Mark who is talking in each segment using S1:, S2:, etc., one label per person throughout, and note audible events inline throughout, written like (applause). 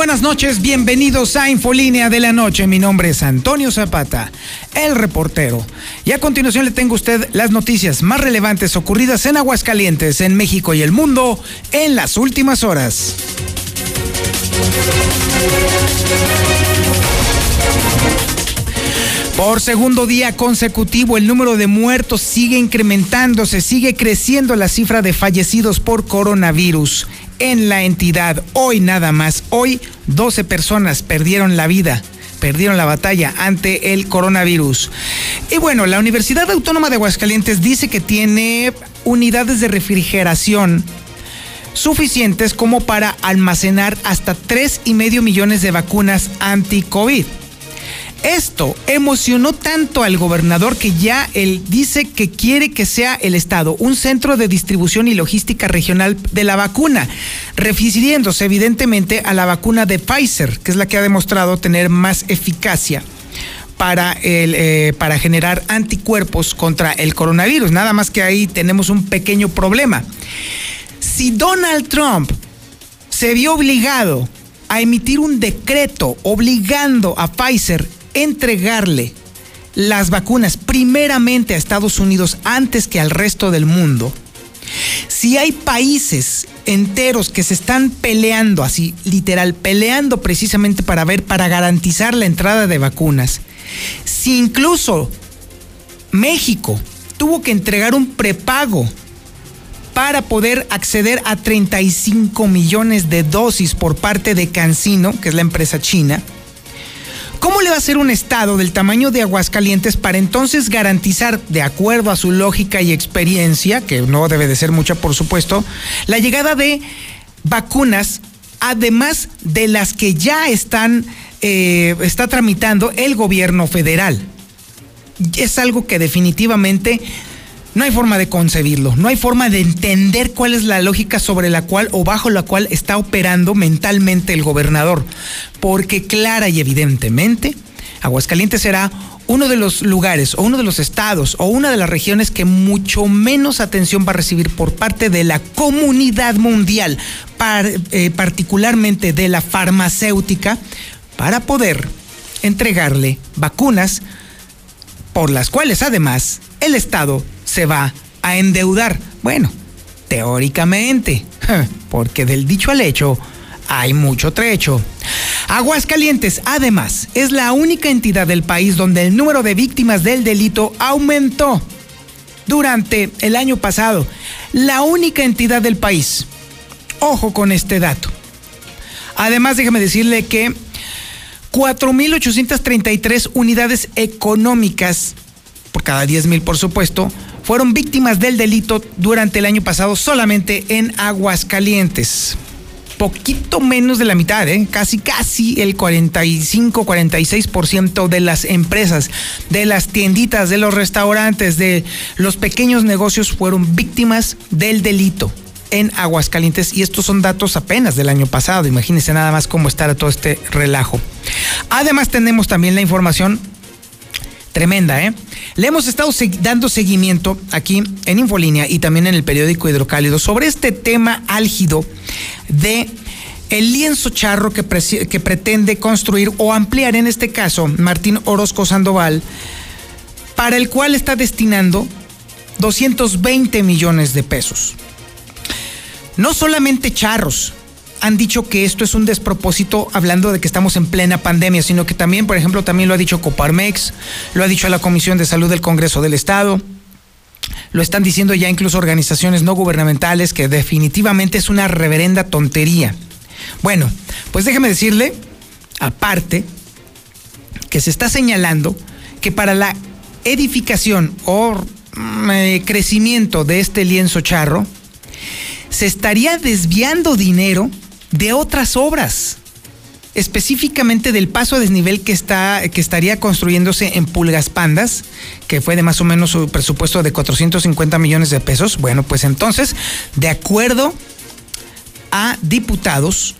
S1: Buenas noches, bienvenidos a Infolínea de la Noche. Mi nombre es Antonio Zapata, el reportero. Y a continuación le tengo a usted las noticias más relevantes ocurridas en Aguascalientes, en México y el mundo en las últimas horas. Por segundo día consecutivo, el número de muertos sigue incrementándose, sigue creciendo la cifra de fallecidos por coronavirus en la entidad. Hoy nada más, hoy 12 personas perdieron la vida perdieron la batalla ante el coronavirus. Y bueno, la Universidad Autónoma de Aguascalientes dice que tiene unidades de refrigeración suficientes como para almacenar hasta tres y medio millones de vacunas anti-COVID. Esto emocionó tanto al gobernador que ya él dice que quiere que sea el Estado un centro de distribución y logística regional de la vacuna, refiriéndose evidentemente a la vacuna de Pfizer, que es la que ha demostrado tener más eficacia para, el, eh, para generar anticuerpos contra el coronavirus. Nada más que ahí tenemos un pequeño problema. Si Donald Trump se vio obligado a emitir un decreto obligando a Pfizer entregarle las vacunas primeramente a Estados Unidos antes que al resto del mundo, si hay países enteros que se están peleando, así literal, peleando precisamente para ver, para garantizar la entrada de vacunas, si incluso México tuvo que entregar un prepago para poder acceder a 35 millones de dosis por parte de Cancino, que es la empresa china, ¿Cómo le va a ser un Estado del tamaño de Aguascalientes para entonces garantizar, de acuerdo a su lógica y experiencia, que no debe de ser mucha por supuesto, la llegada de vacunas, además de las que ya están, eh, está tramitando el gobierno federal? Es algo que definitivamente no hay forma de concebirlo, no hay forma de entender cuál es la lógica sobre la cual o bajo la cual está operando mentalmente el gobernador, porque clara y evidentemente Aguascalientes será uno de los lugares o uno de los estados o una de las regiones que mucho menos atención va a recibir por parte de la comunidad mundial, eh, particularmente de la farmacéutica, para poder entregarle vacunas por las cuales además el Estado se va a endeudar. Bueno, teóricamente, (laughs) porque del dicho al hecho hay mucho trecho. Aguascalientes, además, es la única entidad del país donde el número de víctimas del delito aumentó durante el año pasado. La única entidad del país. Ojo con este dato. Además, déjeme decirle que 4.833 unidades económicas, por cada 10.000 por supuesto, fueron víctimas del delito durante el año pasado solamente en Aguascalientes. Poquito menos de la mitad, ¿eh? casi casi el 45-46% de las empresas, de las tienditas, de los restaurantes, de los pequeños negocios fueron víctimas del delito en Aguascalientes y estos son datos apenas del año pasado. Imagínense nada más cómo estará todo este relajo. Además tenemos también la información tremenda, ¿eh? Le hemos estado dando seguimiento aquí en Infolínea y también en el periódico Hidrocálido sobre este tema álgido de el lienzo charro que, que pretende construir o ampliar, en este caso, Martín Orozco Sandoval, para el cual está destinando 220 millones de pesos. No solamente charros, han dicho que esto es un despropósito hablando de que estamos en plena pandemia, sino que también, por ejemplo, también lo ha dicho Coparmex, lo ha dicho la Comisión de Salud del Congreso del Estado, lo están diciendo ya incluso organizaciones no gubernamentales, que definitivamente es una reverenda tontería. Bueno, pues déjeme decirle, aparte, que se está señalando que para la edificación o mm, eh, crecimiento de este lienzo charro, se estaría desviando dinero de otras obras, específicamente del paso a desnivel que, está, que estaría construyéndose en Pulgas Pandas, que fue de más o menos su presupuesto de 450 millones de pesos. Bueno, pues entonces, de acuerdo a diputados,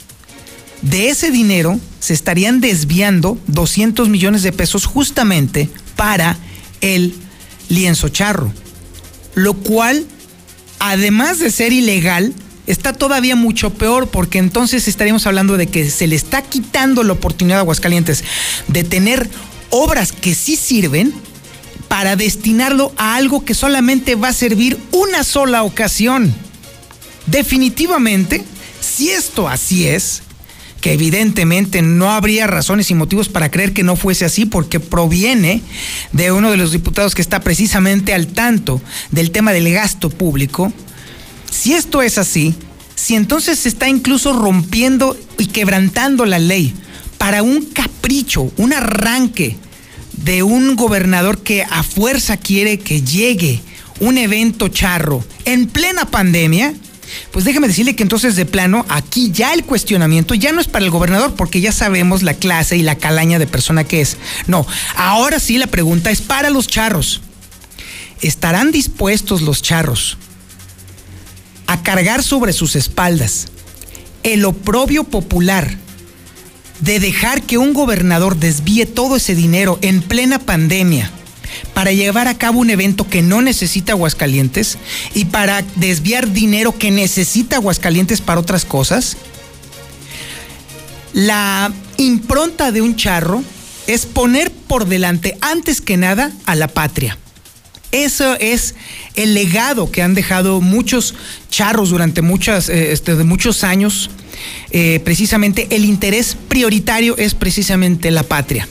S1: de ese dinero se estarían desviando 200 millones de pesos justamente para el lienzo charro, lo cual, además de ser ilegal, está todavía mucho peor porque entonces estaríamos hablando de que se le está quitando la oportunidad a Aguascalientes de tener obras que sí sirven para destinarlo a algo que solamente va a servir una sola ocasión. Definitivamente, si esto así es, que evidentemente no habría razones y motivos para creer que no fuese así, porque proviene de uno de los diputados que está precisamente al tanto del tema del gasto público. Si esto es así, si entonces se está incluso rompiendo y quebrantando la ley para un capricho, un arranque de un gobernador que a fuerza quiere que llegue un evento charro en plena pandemia, pues déjeme decirle que entonces de plano aquí ya el cuestionamiento ya no es para el gobernador porque ya sabemos la clase y la calaña de persona que es. No, ahora sí la pregunta es para los charros. ¿Estarán dispuestos los charros a cargar sobre sus espaldas el oprobio popular de dejar que un gobernador desvíe todo ese dinero en plena pandemia? para llevar a cabo un evento que no necesita Aguascalientes y para desviar dinero que necesita Aguascalientes para otras cosas? La impronta de un charro es poner por delante, antes que nada, a la patria. Eso es el legado que han dejado muchos charros durante eh, este, muchos años. Eh, precisamente el interés prioritario es precisamente la patria.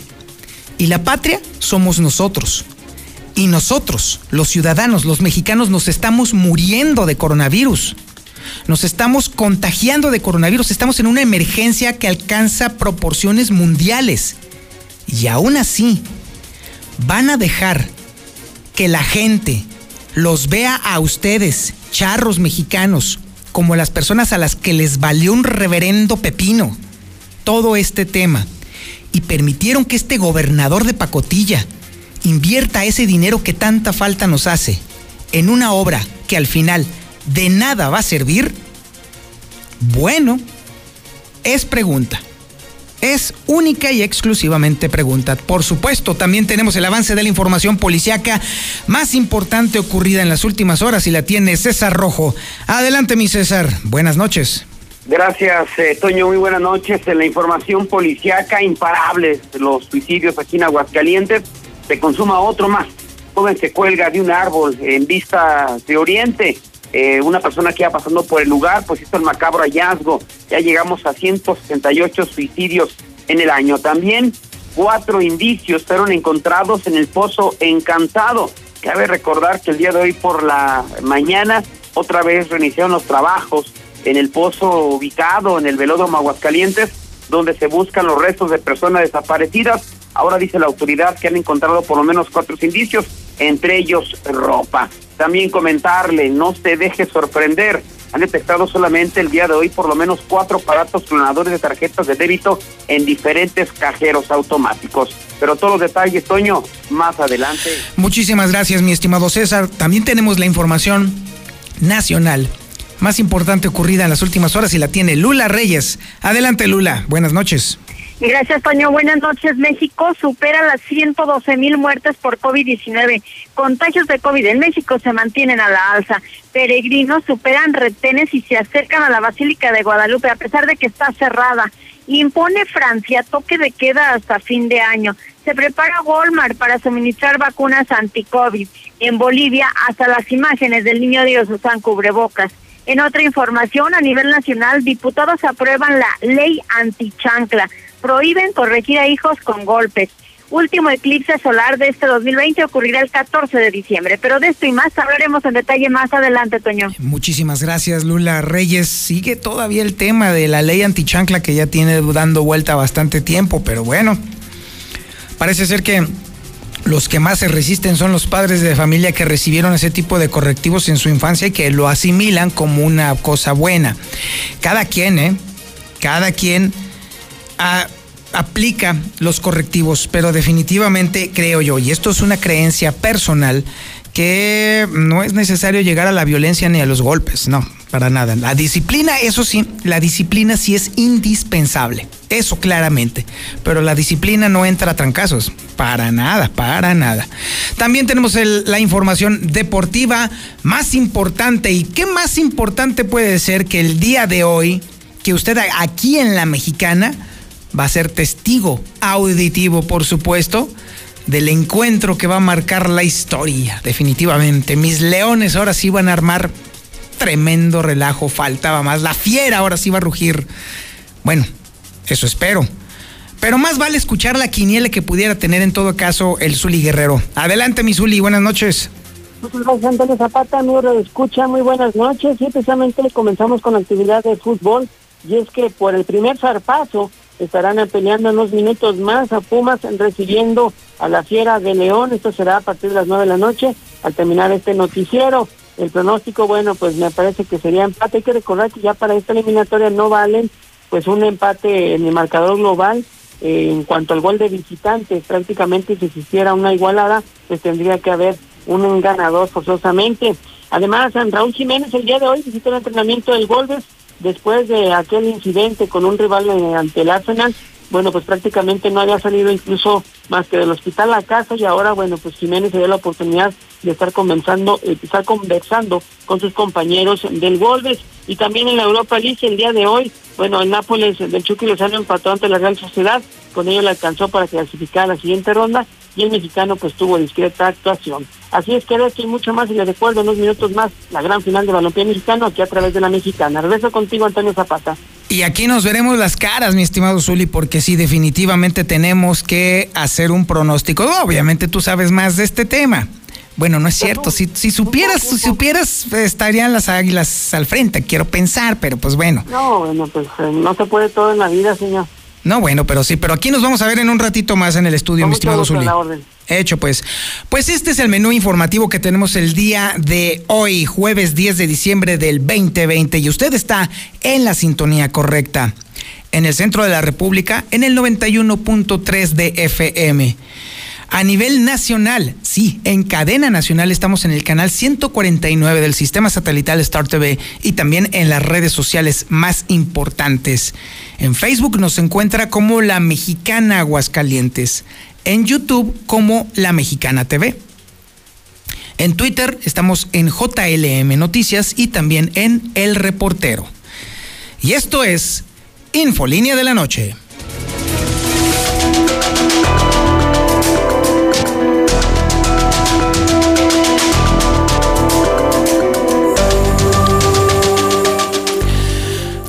S1: Y la patria somos nosotros. Y nosotros, los ciudadanos, los mexicanos, nos estamos muriendo de coronavirus. Nos estamos contagiando de coronavirus. Estamos en una emergencia que alcanza proporciones mundiales. Y aún así, van a dejar que la gente los vea a ustedes, charros mexicanos, como las personas a las que les valió un reverendo pepino todo este tema y permitieron que este gobernador de pacotilla invierta ese dinero que tanta falta nos hace en una obra que al final de nada va a servir, bueno, es pregunta. Es única y exclusivamente pregunta. Por supuesto, también tenemos el avance de la información policiaca más importante ocurrida en las últimas horas y la tiene César Rojo. Adelante, mi César. Buenas noches.
S2: Gracias, eh, Toño. Muy buenas noches. En la información policiaca, imparables los suicidios aquí en Aguascalientes. Se consuma otro más. Joven se cuelga de un árbol en vista de Oriente. Eh, una persona que iba pasando por el lugar, pues hizo el macabro hallazgo. Ya llegamos a 168 suicidios en el año. También cuatro indicios fueron encontrados en el pozo encantado. Cabe recordar que el día de hoy por la mañana otra vez reiniciaron los trabajos en el pozo ubicado en el velódromo Aguascalientes, donde se buscan los restos de personas desaparecidas. Ahora dice la autoridad que han encontrado por lo menos cuatro indicios, entre ellos ropa. También comentarle, no se deje sorprender. Han detectado solamente el día de hoy por lo menos cuatro aparatos clonadores de tarjetas de débito en diferentes cajeros automáticos. Pero todos los detalles, Toño, más adelante.
S1: Muchísimas gracias, mi estimado César. También tenemos la información nacional más importante ocurrida en las últimas horas y la tiene Lula Reyes. Adelante, Lula. Buenas noches.
S3: Gracias, Toño. Buenas noches. México supera las 112 mil muertes por COVID-19. Contagios de COVID en México se mantienen a la alza. Peregrinos superan retenes y se acercan a la Basílica de Guadalupe a pesar de que está cerrada. Impone Francia toque de queda hasta fin de año. Se prepara Walmart para suministrar vacunas anti-COVID. En Bolivia, hasta las imágenes del niño Dios usan cubrebocas. En otra información, a nivel nacional, diputados aprueban la ley antichancla. Prohíben corregir a hijos con golpes. Último eclipse solar de este 2020 ocurrirá el 14 de diciembre. Pero de esto y más hablaremos en detalle más adelante, Toño.
S1: Muchísimas gracias, Lula Reyes. Sigue todavía el tema de la ley antichancla que ya tiene dando vuelta bastante tiempo, pero bueno, parece ser que los que más se resisten son los padres de familia que recibieron ese tipo de correctivos en su infancia y que lo asimilan como una cosa buena. Cada quien, ¿eh? Cada quien aplica los correctivos, pero definitivamente creo yo, y esto es una creencia personal, que no es necesario llegar a la violencia ni a los golpes, no. para nada. La disciplina, eso sí, la disciplina sí es indispensable, eso claramente, pero la disciplina no entra a trancazos, para nada, para nada. También tenemos la información deportiva más importante y qué más importante puede ser que el día de hoy, que usted aquí en la mexicana va a ser testigo auditivo, por supuesto, del encuentro que va a marcar la historia, definitivamente. Mis leones ahora sí van a armar tremendo relajo, faltaba más. La fiera ahora sí va a rugir. Bueno, eso espero. Pero más vale escuchar la quiniela que pudiera tener en todo caso el Zuli Guerrero. Adelante, mi Zuli, buenas noches.
S4: Muchas gracias, Antonio Zapata, mi escucha, muy buenas noches. Y precisamente comenzamos con la actividad de fútbol. Y es que por el primer zarpazo estarán peleando unos minutos más a Pumas recibiendo a la Fiera de León. Esto será a partir de las nueve de la noche al terminar este noticiero. El pronóstico, bueno, pues me parece que sería empate. Hay que recordar que ya para esta eliminatoria no valen pues un empate en el marcador global. Eh, en cuanto al gol de visitantes, prácticamente si existiera una igualada, pues tendría que haber un ganador forzosamente. Además, San Raúl Jiménez el día de hoy visitó el entrenamiento del Golbes después de aquel incidente con un rival ante el Arsenal bueno, pues prácticamente no había salido incluso más que del hospital a casa y ahora, bueno, pues Jiménez se dio la oportunidad de estar conversando, eh, estar conversando con sus compañeros del Wolves y también en la Europa League el día de hoy, bueno, el Nápoles del Chucky Lozano empató ante la Real Sociedad, con ello le alcanzó para clasificar a la siguiente ronda y el mexicano pues tuvo discreta actuación. Así es que esto y mucho más y les recuerdo unos minutos más la gran final de balompié mexicano aquí a través de la mexicana. Regreso contigo Antonio Zapata.
S1: Y aquí nos veremos las caras, mi estimado Zuli, porque sí, definitivamente tenemos que hacer un pronóstico. Obviamente tú sabes más de este tema. Bueno, no es cierto. Si, si supieras, si supieras, estarían las águilas al frente, quiero pensar, pero pues bueno.
S4: No, bueno, pues eh, no se puede todo en la vida, señor.
S1: No, bueno, pero sí, pero aquí nos vamos a ver en un ratito más en el estudio, mi estimado Zuli. Hecho, pues. Pues este es el menú informativo que tenemos el día de hoy, jueves 10 de diciembre del 2020, y usted está en la sintonía correcta. En el centro de la República, en el 91.3 de FM. A nivel nacional, sí, en cadena nacional estamos en el canal 149 del sistema satelital Star TV y también en las redes sociales más importantes. En Facebook nos encuentra como La Mexicana Aguascalientes, en YouTube como La Mexicana TV. En Twitter estamos en JLM Noticias y también en El Reportero. Y esto es Infolínea de la Noche.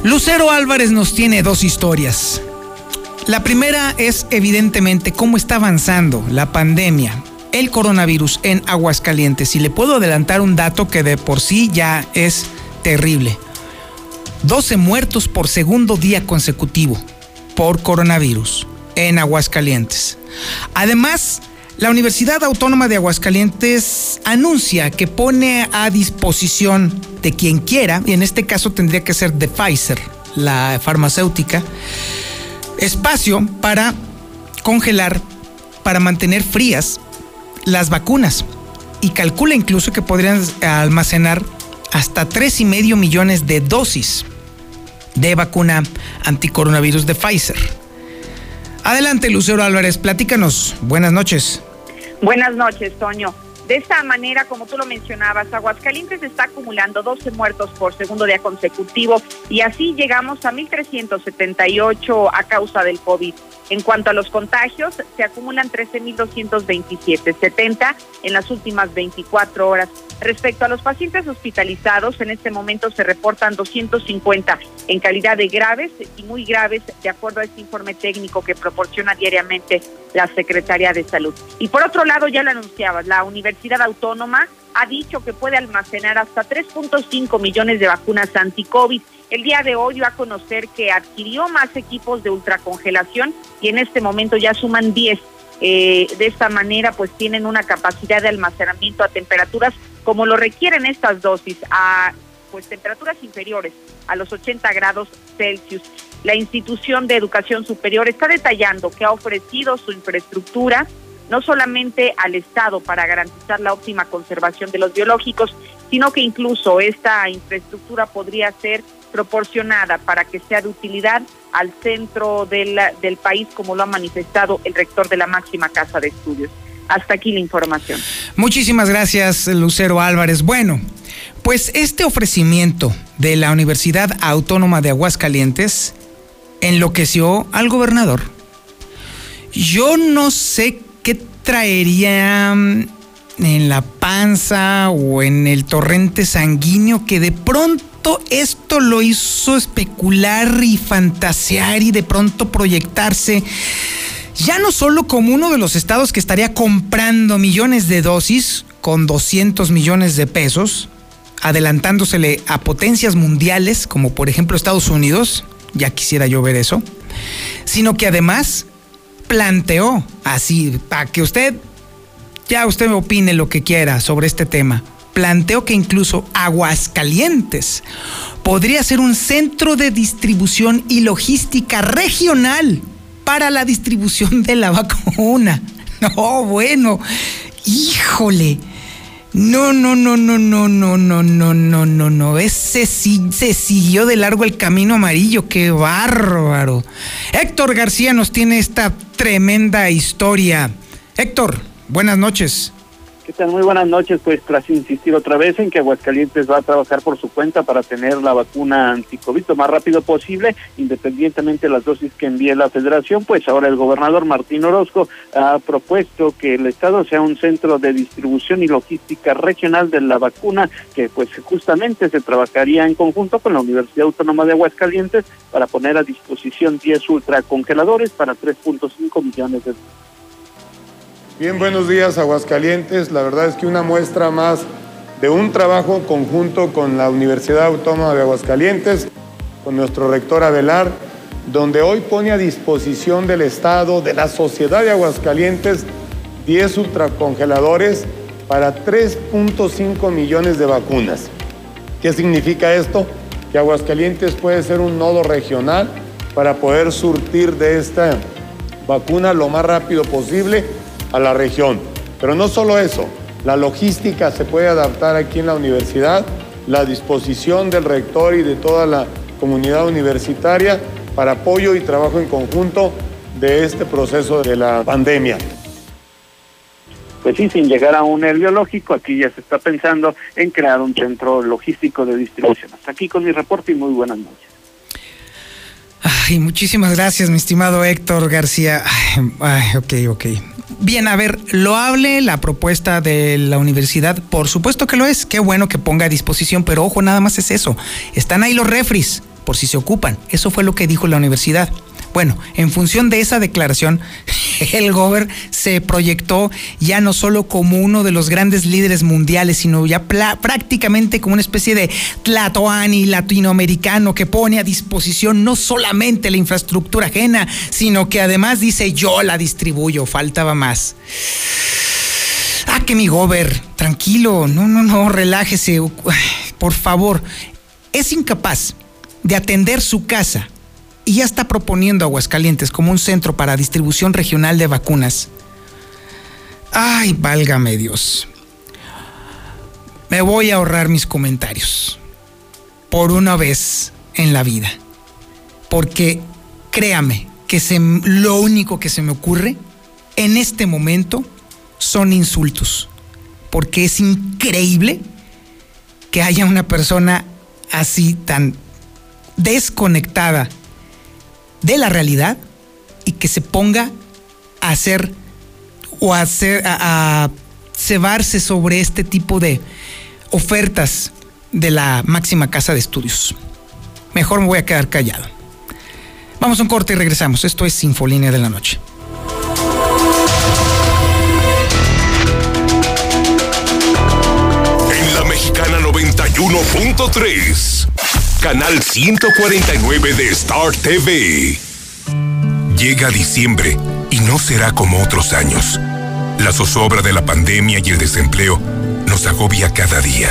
S1: Lucero Álvarez nos tiene dos historias. La primera es evidentemente cómo está avanzando la pandemia, el coronavirus en Aguascalientes. Y le puedo adelantar un dato que de por sí ya es terrible. 12 muertos por segundo día consecutivo por coronavirus en Aguascalientes. Además, la Universidad Autónoma de Aguascalientes anuncia que pone a disposición de quien quiera, y en este caso tendría que ser de Pfizer, la farmacéutica, espacio para congelar, para mantener frías las vacunas. Y calcula incluso que podrían almacenar hasta tres y medio millones de dosis de vacuna anticoronavirus de Pfizer. Adelante, Lucero Álvarez, platícanos. Buenas noches.
S5: Buenas noches, Toño. De esta manera, como tú lo mencionabas, Aguascalientes está acumulando 12 muertos por segundo día consecutivo y así llegamos a 1.378 a causa del COVID. En cuanto a los contagios, se acumulan 13.227, 70 en las últimas 24 horas. Respecto a los pacientes hospitalizados, en este momento se reportan 250 en calidad de graves y muy graves, de acuerdo a este informe técnico que proporciona diariamente la Secretaría de Salud. Y por otro lado, ya lo anunciabas, la Universidad Autónoma ha dicho que puede almacenar hasta 3.5 millones de vacunas anti-COVID el día de hoy dio a conocer que adquirió más equipos de ultracongelación y en este momento ya suman 10. Eh, de esta manera, pues tienen una capacidad de almacenamiento a temperaturas como lo requieren estas dosis, a pues temperaturas inferiores a los 80 grados Celsius. La institución de educación superior está detallando que ha ofrecido su infraestructura no solamente al Estado para garantizar la óptima conservación de los biológicos, sino que incluso esta infraestructura podría ser proporcionada para que sea de utilidad al centro del, del país, como lo ha manifestado el rector de la máxima casa de estudios. Hasta aquí la información.
S1: Muchísimas gracias, Lucero Álvarez. Bueno, pues este ofrecimiento de la Universidad Autónoma de Aguascalientes enloqueció al gobernador. Yo no sé qué traería mm, en la panza o en el torrente sanguíneo que de pronto esto lo hizo especular y fantasear y de pronto proyectarse ya no solo como uno de los estados que estaría comprando millones de dosis con 200 millones de pesos, adelantándosele a potencias mundiales como por ejemplo Estados Unidos, ya quisiera yo ver eso, sino que además planteó así, para que usted, ya usted opine lo que quiera sobre este tema, planteó que incluso Aguascalientes podría ser un centro de distribución y logística regional para la distribución de la vacuna. (laughs) No, bueno, híjole. No, no, no, no, no, no, no, no, no, no, no. Ese sí se siguió de largo el camino amarillo. Qué bárbaro. Héctor García nos tiene esta tremenda historia. Héctor, buenas noches.
S6: Muy buenas noches. Pues tras insistir otra vez en que Aguascalientes va a trabajar por su cuenta para tener la vacuna anticovid lo más rápido posible, independientemente de las dosis que envíe la federación, pues ahora el gobernador Martín Orozco ha propuesto que el Estado sea un centro de distribución y logística regional de la vacuna, que pues justamente se trabajaría en conjunto con la Universidad Autónoma de Aguascalientes para poner a disposición 10 ultracongeladores para 3.5 millones de
S7: Bien, buenos días Aguascalientes. La verdad es que una muestra más de un trabajo conjunto con la Universidad Autónoma de Aguascalientes, con nuestro rector Abelar, donde hoy pone a disposición del Estado, de la sociedad de Aguascalientes, 10 ultracongeladores para 3.5 millones de vacunas. ¿Qué significa esto? Que Aguascalientes puede ser un nodo regional para poder surtir de esta vacuna lo más rápido posible a la región. Pero no solo eso, la logística se puede adaptar aquí en la universidad, la disposición del rector y de toda la comunidad universitaria para apoyo y trabajo en conjunto de este proceso de la pandemia.
S6: Pues sí, sin llegar a un nervio lógico, aquí ya se está pensando en crear un centro logístico de distribución. Hasta aquí con mi reporte y muy buenas noches.
S1: Ay, muchísimas gracias, mi estimado Héctor García. Ay, ok, ok. Bien, a ver, lo hable la propuesta de la universidad, por supuesto que lo es, qué bueno que ponga a disposición, pero ojo, nada más es eso. Están ahí los refris, por si se ocupan. Eso fue lo que dijo la universidad. Bueno, en función de esa declaración, (laughs) el Gober se proyectó ya no solo como uno de los grandes líderes mundiales, sino ya prácticamente como una especie de tlatoani latinoamericano que pone a disposición no solamente la infraestructura ajena, sino que además dice yo la distribuyo, faltaba más. Ah, que mi Gober, tranquilo, no, no, no, relájese, (sighs) por favor. Es incapaz de atender su casa y ya está proponiendo Aguascalientes como un centro para distribución regional de vacunas. Ay, válgame Dios. Me voy a ahorrar mis comentarios. Por una vez en la vida. Porque créame que lo único que se me ocurre en este momento son insultos. Porque es increíble que haya una persona así tan desconectada de la realidad y que se ponga a hacer o a, hacer, a, cebarse sobre este tipo de ofertas de la máxima casa de estudios. Mejor me voy a quedar callado. Vamos a un corte y regresamos. Esto es Sinfolínea de la Noche.
S8: En la Mexicana 91.3 canal 149 de Star TV. Llega diciembre y no será como otros años. La zozobra de la pandemia y el desempleo nos agobia cada día.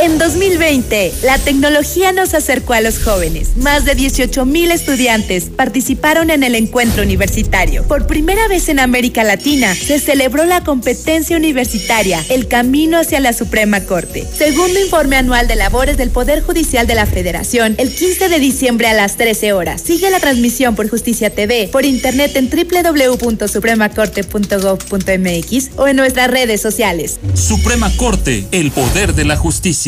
S9: En 2020, la tecnología nos acercó a los jóvenes. Más de 18 mil estudiantes participaron en el encuentro universitario. Por primera vez en América Latina, se celebró la competencia universitaria, el camino hacia la Suprema Corte. Segundo informe anual de labores del Poder Judicial de la Federación, el 15 de diciembre a las 13 horas. Sigue la transmisión por Justicia TV, por internet en www.supremacorte.gov.mx o en nuestras redes sociales.
S10: Suprema Corte, el poder de la justicia.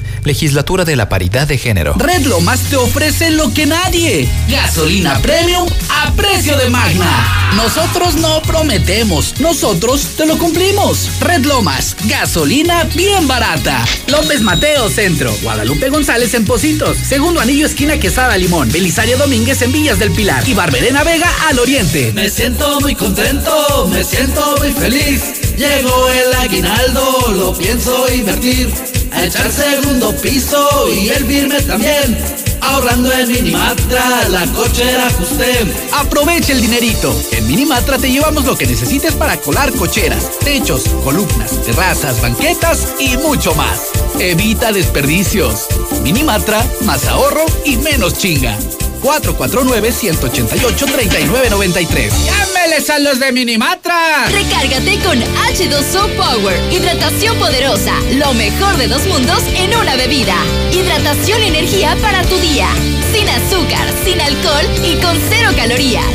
S11: Legislatura de la Paridad de Género.
S12: Red Lomas te ofrece lo que nadie. Gasolina premium a precio de magna. Nosotros no prometemos, nosotros te lo cumplimos. Red Lomas, gasolina bien barata. López Mateo Centro, Guadalupe González en Positos, Segundo Anillo esquina Quesada Limón, Belisario Domínguez en Villas del Pilar y Barberena Vega al Oriente.
S13: Me siento muy contento, me siento muy feliz. Llegó el aguinaldo, lo pienso invertir a echar segundo piso y el firme también. Ahorrando en Minimatra, la cochera ajusté.
S12: Aprovecha el dinerito. En Minimatra te llevamos lo que necesites para colar cocheras, techos, columnas, terrazas, banquetas y mucho más. Evita desperdicios. Minimatra, más ahorro y menos chinga. 449-188-3993. ¡Llámeles a los de Minimatra!
S14: Recárgate con H2O Power. Hidratación poderosa. Lo mejor de dos mundos en una bebida. Hidratación y energía para tu día. Sin azúcar, sin alcohol y con cero calorías.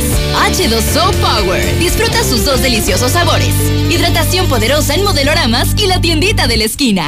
S14: H2O Power. Disfruta sus dos deliciosos sabores. Hidratación poderosa en modeloramas y la tiendita de la esquina.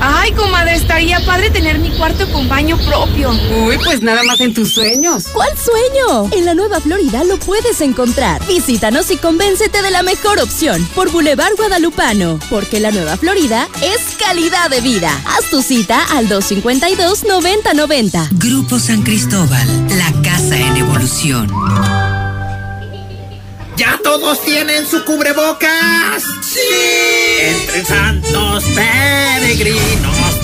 S15: Ay, comadre, estaría padre tener mi cuarto con baño propio.
S16: Uy, pues nada más en tus sueños.
S17: ¿Cuál sueño? En la Nueva Florida lo puedes encontrar. Visítanos y convéncete de la mejor opción por Boulevard Guadalupano, porque la Nueva Florida es calidad de vida. Haz tu cita al 252-9090.
S18: Grupo San Cristóbal, la casa en evolución.
S19: ¿Ya todos tienen su cubrebocas? ¡Sí! Entre santos peregrinos,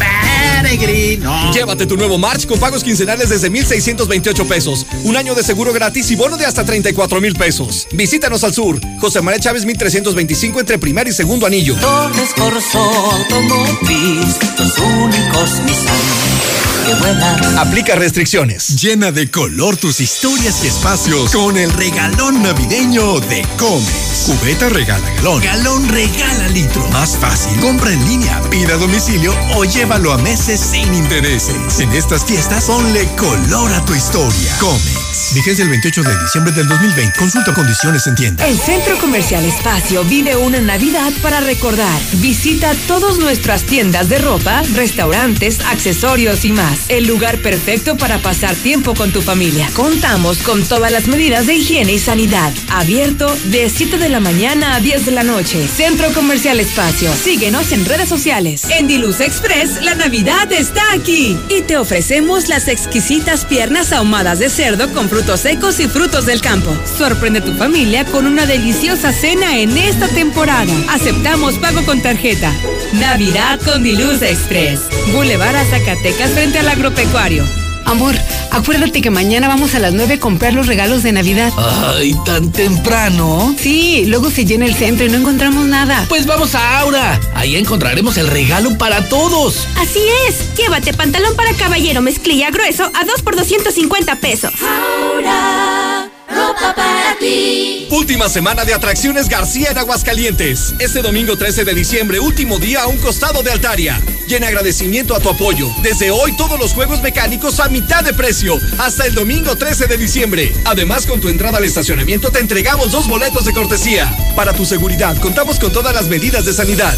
S19: peregrinos.
S20: Llévate tu nuevo March con pagos quincenales desde 1,628 pesos. Un año de seguro gratis y bono de hasta 34 mil pesos. Visítanos al sur. José María Chávez 1325 entre primer y segundo anillo.
S21: Torres Corso Automotriz, los únicos
S20: Aplica restricciones.
S22: Llena de color tus historias y espacios con el regalón navideño de Comex. Cubeta regala galón. Galón regala litro. Más fácil. Compra en línea, pida a domicilio o llévalo a meses sin intereses. En estas fiestas ponle color a tu historia. Comex. Vigencia el 28 de diciembre del 2020. Consulta condiciones en tienda.
S23: El Centro Comercial Espacio vive una Navidad para recordar. Visita todas nuestras tiendas de ropa, restaurantes, accesorios y más el lugar perfecto para pasar tiempo con tu familia. Contamos con todas las medidas de higiene y sanidad. Abierto de 7 de la
S24: mañana a 10 de la noche. Centro Comercial Espacio. Síguenos en redes sociales. En Diluz Express, la Navidad está aquí. Y te ofrecemos las exquisitas piernas ahumadas de cerdo con frutos secos y frutos del campo. Sorprende a tu familia con una deliciosa cena en esta temporada. Aceptamos pago con tarjeta. Navidad con Diluz Express. Boulevard a Zacatecas frente al agropecuario.
S23: Amor, acuérdate que mañana vamos a las 9 a comprar los regalos de Navidad.
S12: Ay, tan temprano.
S23: Sí, luego se llena el centro y no encontramos nada.
S12: Pues vamos a Aura. Ahí encontraremos el regalo para todos.
S25: Así es. Llévate pantalón para caballero mezclilla grueso a 2 por 250 pesos.
S26: Aura. Ropa para ti.
S20: Última semana de atracciones García en Aguascalientes. Este domingo 13 de diciembre, último día a un costado de Altaria. Y en agradecimiento a tu apoyo, desde hoy todos los juegos mecánicos a mitad de precio, hasta el domingo 13 de diciembre. Además, con tu entrada al estacionamiento te entregamos dos boletos de cortesía. Para tu seguridad, contamos con todas las medidas de sanidad.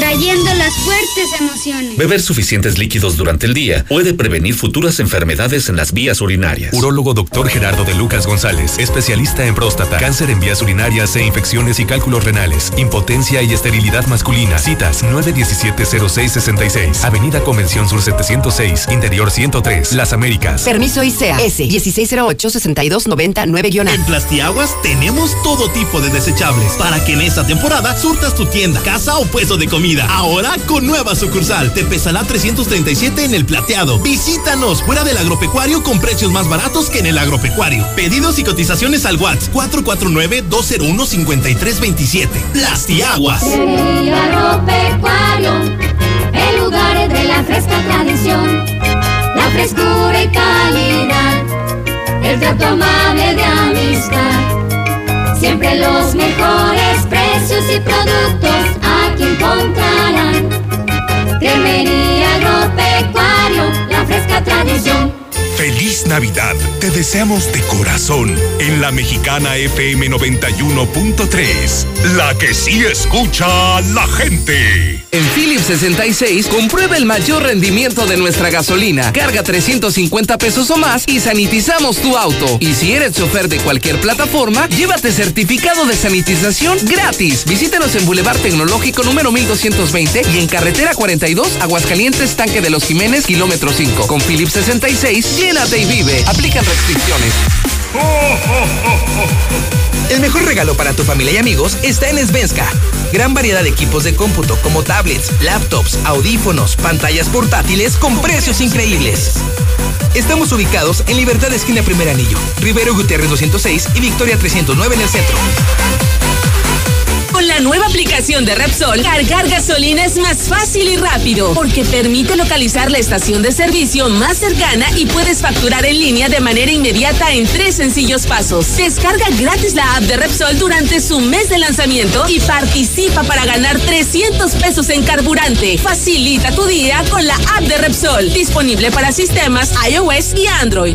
S27: Atrayendo las fuertes emociones.
S28: Beber suficientes líquidos durante el día puede prevenir futuras enfermedades en las vías urinarias.
S29: Urólogo Dr. Gerardo de Lucas González, especialista en próstata, cáncer en vías urinarias e infecciones y cálculos renales, impotencia y esterilidad masculina. Citas 917-0666, Avenida Convención Sur 706, Interior 103, Las Américas.
S30: Permiso ICEA S 1608-6299-A.
S31: En Plastiaguas tenemos todo tipo de desechables para que en esta temporada surtas tu tienda, casa o puesto de comida. Ahora con nueva sucursal. Te pesará 337 en el plateado. Visítanos fuera del agropecuario con precios más baratos que en el agropecuario. Pedidos y cotizaciones al WhatsApp 449-201-5327. Plastiaguas.
S26: El agropecuario, el lugar de la fresca tradición, la frescura y calidad, el trato amable de amistad. Siempre los mejores precios y productos aquí encontrarán. Cremería agropecuario, la fresca tradición.
S8: Feliz Navidad. Te deseamos de corazón en la mexicana FM 91.3, la que sí escucha la gente.
S32: En Philips 66, comprueba el mayor rendimiento de nuestra gasolina. Carga 350 pesos o más y sanitizamos tu auto. Y si eres chofer de cualquier plataforma, llévate certificado de sanitización gratis. Visítanos en Boulevard Tecnológico número 1220 y en Carretera 42, Aguascalientes, Tanque de los Jiménez, kilómetro 5. Con Philips 66, llénate y vive. Aplican restricciones.
S22: El mejor regalo para tu familia y amigos está en Svenska. Gran variedad de equipos de cómputo como tablets, laptops, audífonos, pantallas portátiles con precios increíbles. Estamos ubicados en Libertad Esquina Primer Anillo, Rivero Gutiérrez 206 y Victoria 309 en el centro.
S24: Con la nueva aplicación de Repsol, cargar gasolina es más fácil y rápido, porque permite localizar la estación de servicio más cercana y puedes facturar en línea de manera inmediata en tres sencillos pasos. Descarga gratis la app de Repsol durante su mes de lanzamiento y participa para ganar 300 pesos en carburante. Facilita tu día con la app de Repsol, disponible para sistemas iOS y Android.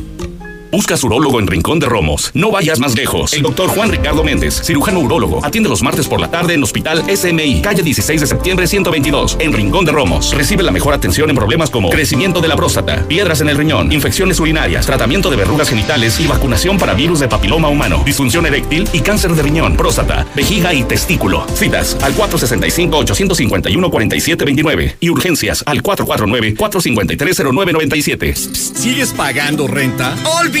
S28: Busca urólogo en Rincón de Romos. No vayas más lejos. El doctor Juan Ricardo Méndez, cirujano urólogo, atiende los martes por la tarde en Hospital SMI, calle 16 de septiembre 122, en Rincón de Romos. Recibe la mejor atención en problemas como crecimiento de la próstata, piedras en el riñón, infecciones urinarias, tratamiento de verrugas genitales y vacunación para virus de papiloma humano, disfunción eréctil y cáncer de riñón, próstata, vejiga y testículo. Citas al 465-851-4729 y urgencias al 449-453-0997.
S20: ¿Sigues pagando renta? Olvídate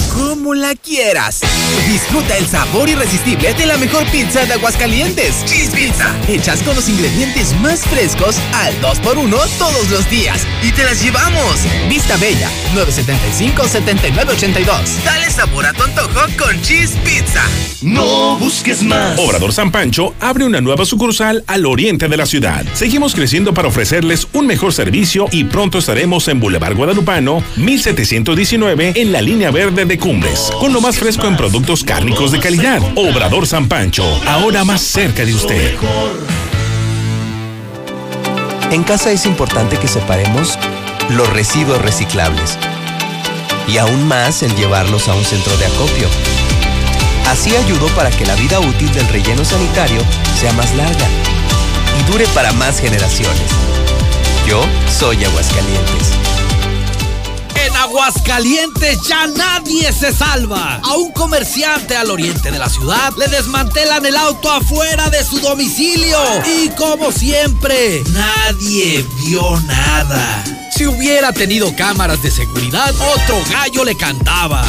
S33: Como la quieras.
S34: Disfruta el sabor irresistible de la mejor pizza de Aguascalientes. Cheese Pizza. Hechas con los ingredientes más frescos al 2x1 todos los días. Y te las llevamos. Vista Bella, 975-7982. Dale sabor a tu antojo con Cheese Pizza.
S35: No busques más.
S36: Obrador San Pancho abre una nueva sucursal al oriente de la ciudad. Seguimos creciendo para ofrecerles un mejor servicio y pronto estaremos en Boulevard Guadalupano, 1719, en la línea verde de Con lo más fresco en productos cárnicos de calidad. Obrador San Pancho, ahora más cerca de usted.
S37: En casa es importante que separemos los residuos reciclables y aún más el llevarlos a un centro de acopio. Así ayudo para que la vida útil del relleno sanitario sea más larga y dure para más generaciones. Yo soy Aguascalientes.
S12: En Aguascalientes ya nadie se salva. A un comerciante al oriente de la ciudad le desmantelan el auto afuera de su domicilio. Y como siempre, nadie vio nada. Si hubiera tenido cámaras de seguridad, otro gallo le cantaba.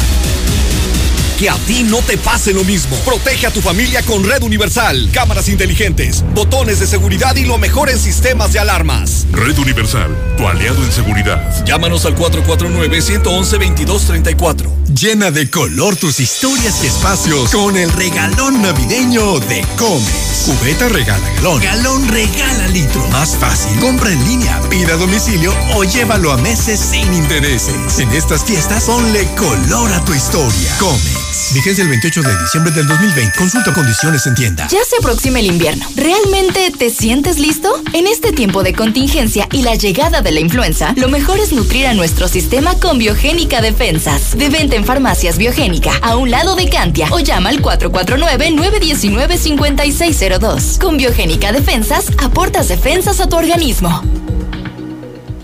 S20: Que a ti no te pase lo mismo. Protege a tu familia con Red Universal, cámaras inteligentes, botones de seguridad y lo mejor en sistemas de alarmas.
S8: Red Universal, tu aliado en seguridad.
S20: Llámanos al 449-111-2234.
S22: Llena de color tus historias y espacios con el regalón navideño de Comex. Cubeta regala galón. Galón regala litro. Más fácil. Compra en línea, pida a domicilio o llévalo a meses sin intereses. En estas fiestas, ponle color a tu historia. Comex. Vigencia el 28 de diciembre del 2020. Consulta condiciones en tienda.
S14: Ya se aproxima el invierno. ¿Realmente te sientes listo? En este tiempo de contingencia y la llegada de la influenza, lo mejor es nutrir a nuestro sistema con Biogénica Defensas. De venta en farmacias Biogénica, a un lado de Cantia, o llama al 449-919-5602. Con Biogénica Defensas, aportas defensas a tu organismo.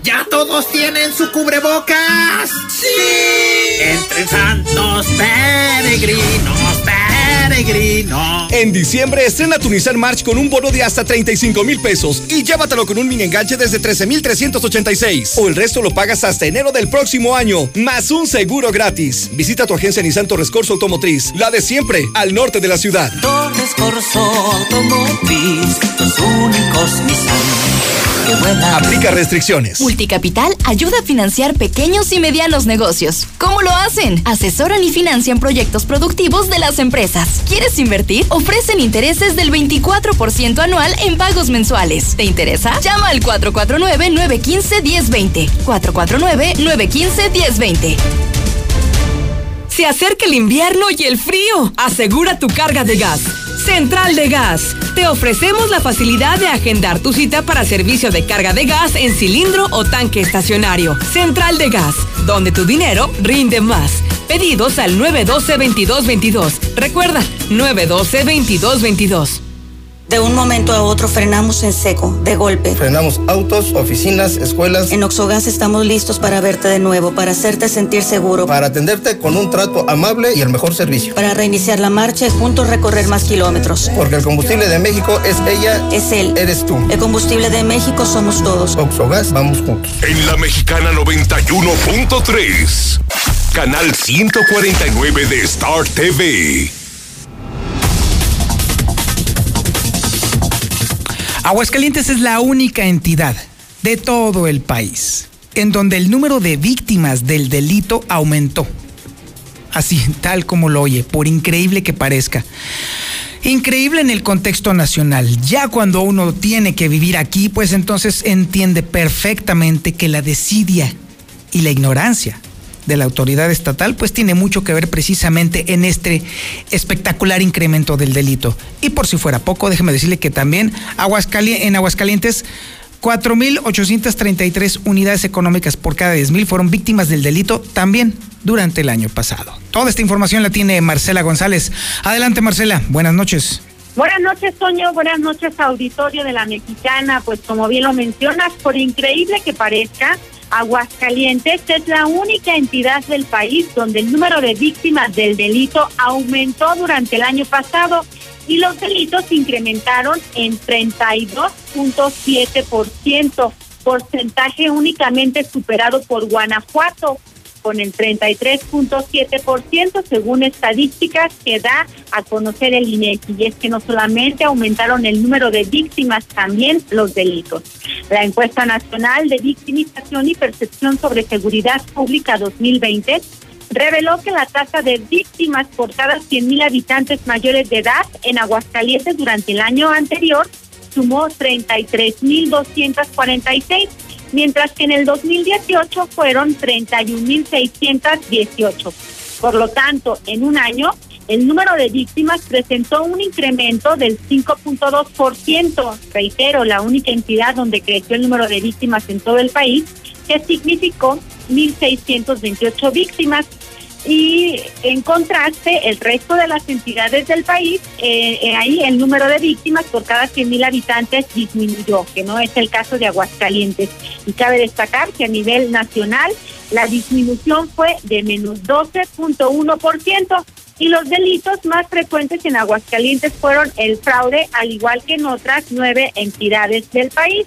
S38: ¿Ya todos tienen su cubrebocas? ¡Sí! Entre santos peregrinos, peregrinos.
S20: En diciembre estrena tu Nissan March con un bono de hasta 35 mil pesos y llévatelo con un mini enganche desde 13 mil 386. O el resto lo pagas hasta enero del próximo año, más un seguro gratis. Visita tu agencia Nissan Torres Corso Automotriz, la de siempre, al norte de la ciudad.
S39: Torres Corso Automotriz, los únicos Nissan que.
S20: Aplica restricciones.
S14: Multicapital ayuda a financiar pequeños y medianos negocios. ¿Cómo lo hacen? Asesoran y financian proyectos productivos de las empresas. ¿Quieres invertir? Ofrecen intereses del 24% anual en pagos mensuales. ¿Te interesa? Llama al 449-915-1020. 449-915-1020.
S23: Se acerca el invierno y el frío. Asegura tu carga de gas. Central de Gas. Te ofrecemos la facilidad de agendar tu cita para servicio de carga de gas en cilindro o tanque estacionario. Central de Gas, donde tu dinero rinde más. Pedidos al 912-2222. Recuerda, 912-2222.
S40: De un momento a otro frenamos en seco, de golpe.
S41: Frenamos autos, oficinas, escuelas.
S40: En Oxogas estamos listos para verte de nuevo, para hacerte sentir seguro.
S41: Para atenderte con un trato amable y el mejor servicio.
S40: Para reiniciar la marcha y juntos recorrer más kilómetros.
S41: Porque el combustible de México es ella.
S40: Es él.
S41: Eres tú.
S40: El combustible de México somos todos.
S41: Oxogas, vamos juntos.
S8: En la Mexicana 91.3. Canal 149 de Star TV.
S42: Aguascalientes es la única entidad de todo el país en donde el número de víctimas del delito aumentó. Así, tal como lo oye, por increíble que parezca. Increíble en el contexto nacional. Ya cuando uno tiene que vivir aquí, pues entonces entiende perfectamente que la desidia y la ignorancia de la autoridad estatal, pues tiene mucho que ver precisamente en este espectacular incremento del delito. Y por si fuera poco, déjeme decirle que también Aguascali en Aguascalientes 4.833 unidades económicas por cada 10.000 fueron víctimas del delito también durante el año pasado. Toda esta información la tiene Marcela González. Adelante Marcela, buenas noches.
S43: Buenas noches, Toño. Buenas noches, auditorio de la Mexicana. Pues como bien lo mencionas, por increíble que parezca, Aguascalientes es la única entidad del país donde el número de víctimas del delito aumentó durante el año pasado y los delitos incrementaron en 32.7%, porcentaje únicamente superado por Guanajuato. Con el 33.7% según estadísticas que da a conocer el INEGI. Y es que no solamente aumentaron el número de víctimas, también los delitos. La encuesta nacional de victimización y percepción sobre seguridad pública 2020 reveló que la tasa de víctimas por cada 100.000 habitantes mayores de edad en Aguascalientes durante el año anterior sumó 33.246 mientras que en el 2018 fueron 31.618. Por lo tanto, en un año, el número de víctimas presentó un incremento del 5.2%. Reitero, la única entidad donde creció el número de víctimas en todo el país, que significó 1.628 víctimas y en contraste el resto de las entidades del país, eh, eh, ahí el número de víctimas por cada 100.000 habitantes disminuyó, que no es el caso de Aguascalientes. Y cabe destacar que a nivel nacional la disminución fue de menos 12.1% y los delitos más frecuentes en Aguascalientes fueron el fraude, al igual que en otras nueve entidades del país.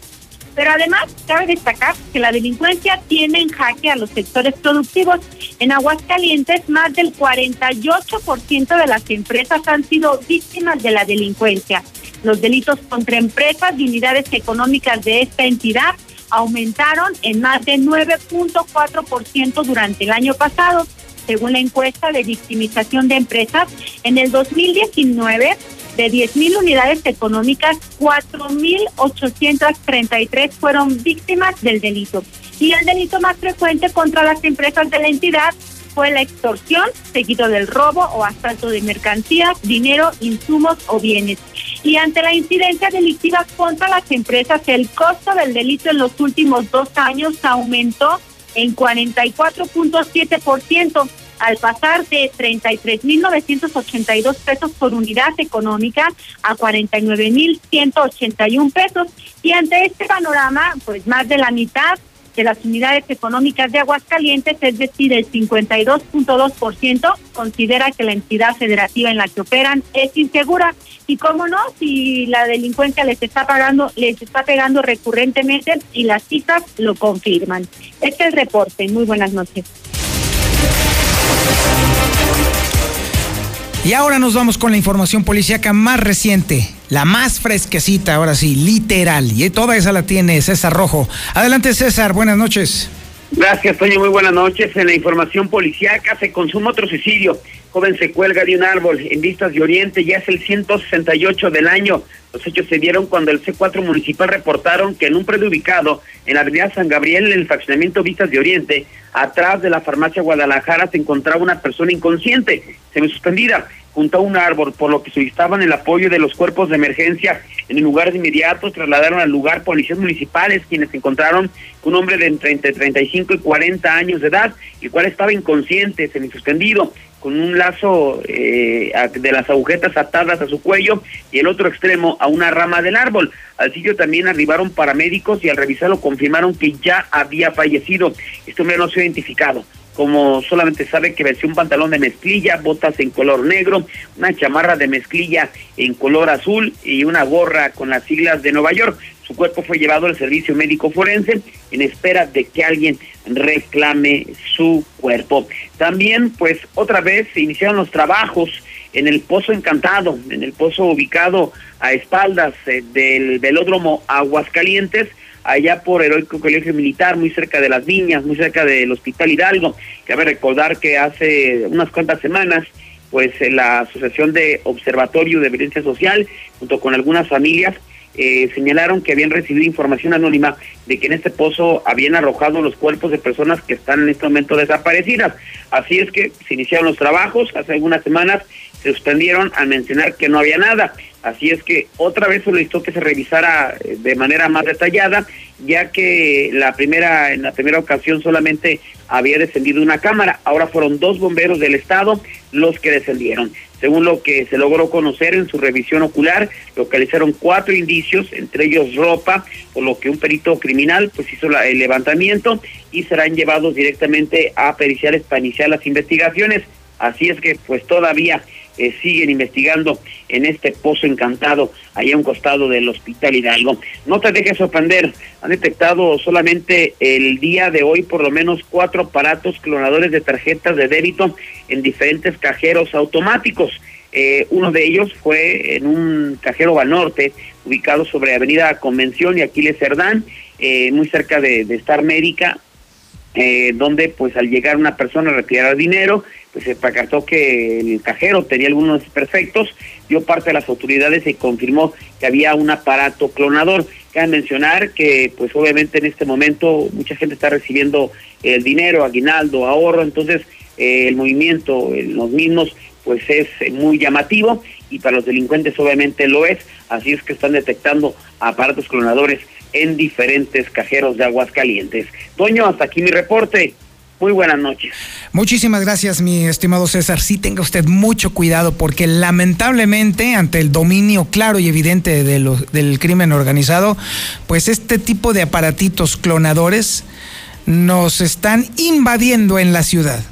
S43: Pero además, cabe destacar que la delincuencia tiene en jaque a los sectores productivos. En Aguascalientes, más del 48% de las empresas han sido víctimas de la delincuencia. Los delitos contra empresas y unidades económicas de esta entidad aumentaron en más de 9.4% durante el año pasado. Según la encuesta de victimización de empresas, en el 2019 de 10.000 unidades económicas, 4.833 fueron víctimas del delito. Y el delito más frecuente contra las empresas de la entidad fue la extorsión, seguido del robo o asalto de mercancías, dinero, insumos o bienes. Y ante la incidencia delictiva contra las empresas, el costo del delito en los últimos dos años aumentó en 44.7% al pasar de 33.982 pesos por unidad económica a 49.181 pesos. Y ante este panorama, pues más de la mitad de las unidades económicas de Aguascalientes, es decir, el 52.2%, considera que la entidad federativa en la que operan es insegura. Y cómo no, si la delincuencia les está pagando, les está pegando recurrentemente y las citas lo confirman. Este es el reporte. Muy buenas noches.
S42: Y ahora nos vamos con la información policíaca más reciente, la más fresquecita, ahora sí, literal. Y toda esa la tiene César Rojo. Adelante César, buenas noches.
S2: Gracias, Toño. Muy buenas noches. En la información policíaca se consuma otro suicidio. Joven se cuelga de un árbol en Vistas de Oriente. Ya es el 168 del año. Los hechos se dieron cuando el C4 municipal reportaron que en un predio ubicado en la avenida San Gabriel, en el fraccionamiento Vistas de Oriente, atrás de la farmacia Guadalajara, se encontraba una persona inconsciente, semi-suspendida junto a un árbol, por lo que solicitaban el apoyo de los cuerpos de emergencia. En el lugar de inmediato trasladaron al lugar policías municipales, quienes encontraron un hombre de entre 35 y 40 años de edad, el cual estaba inconsciente, semi-suspendido, con un lazo eh, de las agujetas atadas a su cuello y el otro extremo a una rama del árbol. Al sitio también arribaron paramédicos y al revisarlo confirmaron que ya había fallecido. Este hombre no se ha identificado como solamente sabe que vestía un pantalón de mezclilla, botas en color negro, una chamarra de mezclilla en color azul y una gorra con las siglas de Nueva York. Su cuerpo fue llevado al servicio médico forense en espera de que alguien reclame su cuerpo. También, pues, otra vez se iniciaron los trabajos en el Pozo Encantado, en el pozo ubicado a espaldas eh, del velódromo Aguascalientes, allá por Heroico Colegio Militar, muy cerca de las viñas, muy cerca del Hospital Hidalgo. Cabe recordar que hace unas cuantas semanas, pues eh, la Asociación de Observatorio de Violencia Social, junto con algunas familias, eh, señalaron que habían recibido información anónima de que en este pozo habían arrojado los cuerpos de personas que están en este momento desaparecidas. Así es que se iniciaron los trabajos, hace algunas semanas se suspendieron al mencionar que no había nada. Así es que otra vez solicitó que se revisara eh, de manera más detallada, ya que la primera en la primera ocasión solamente había descendido una cámara, ahora fueron dos bomberos del estado los que descendieron. Según lo que se logró conocer en su revisión ocular, localizaron cuatro indicios, entre ellos ropa, por lo que un perito criminal pues hizo el levantamiento y serán llevados directamente a periciales para iniciar las investigaciones. Así es que pues todavía eh, siguen investigando en este pozo encantado, allá a un costado del Hospital Hidalgo. No te dejes sorprender, han detectado solamente el día de hoy por lo menos cuatro aparatos clonadores de tarjetas de débito en diferentes cajeros automáticos. Eh, uno de ellos fue en un cajero Banorte, ubicado sobre Avenida Convención y Aquiles Cerdán, eh, muy cerca de, de Star Médica, eh, donde pues al llegar una persona a retirar dinero, pues se percató que el cajero tenía algunos perfectos, dio parte a las autoridades y confirmó que había un aparato clonador. Cabe mencionar que pues obviamente en este momento mucha gente está recibiendo el dinero, aguinaldo, ahorro, entonces eh, el movimiento en los mismos pues es muy llamativo y para los delincuentes obviamente lo es, así es que están detectando aparatos clonadores en diferentes cajeros de aguas calientes. Toño, hasta aquí mi reporte. Muy buenas noches.
S1: Muchísimas gracias, mi estimado César. Sí, tenga usted mucho cuidado porque lamentablemente ante el dominio claro y evidente de lo, del crimen organizado, pues este tipo de aparatitos clonadores nos están invadiendo en la ciudad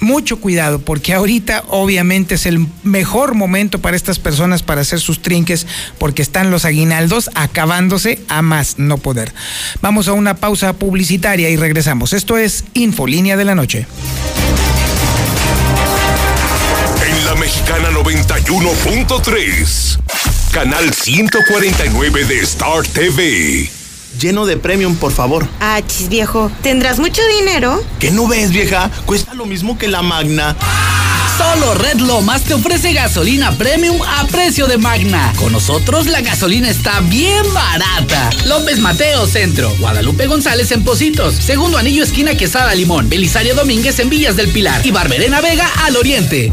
S1: mucho cuidado porque ahorita obviamente es el mejor momento para estas personas para hacer sus trinques porque están los aguinaldos acabándose a más no poder. Vamos a una pausa publicitaria y regresamos. Esto es Infolínea de la Noche.
S8: En la Mexicana 91.3, canal 149 de Star TV
S44: lleno de premium, por favor.
S45: Ah, chis, viejo. ¿Tendrás mucho dinero?
S44: ¿Qué no ves, vieja? Cuesta lo mismo que la Magna.
S12: Solo Red Lomas te ofrece gasolina premium a precio de Magna. Con nosotros la gasolina está bien barata. López Mateo Centro, Guadalupe González en Positos, Segundo Anillo Esquina Quesada Limón, Belisario Domínguez en Villas del Pilar y Barberena Vega al Oriente.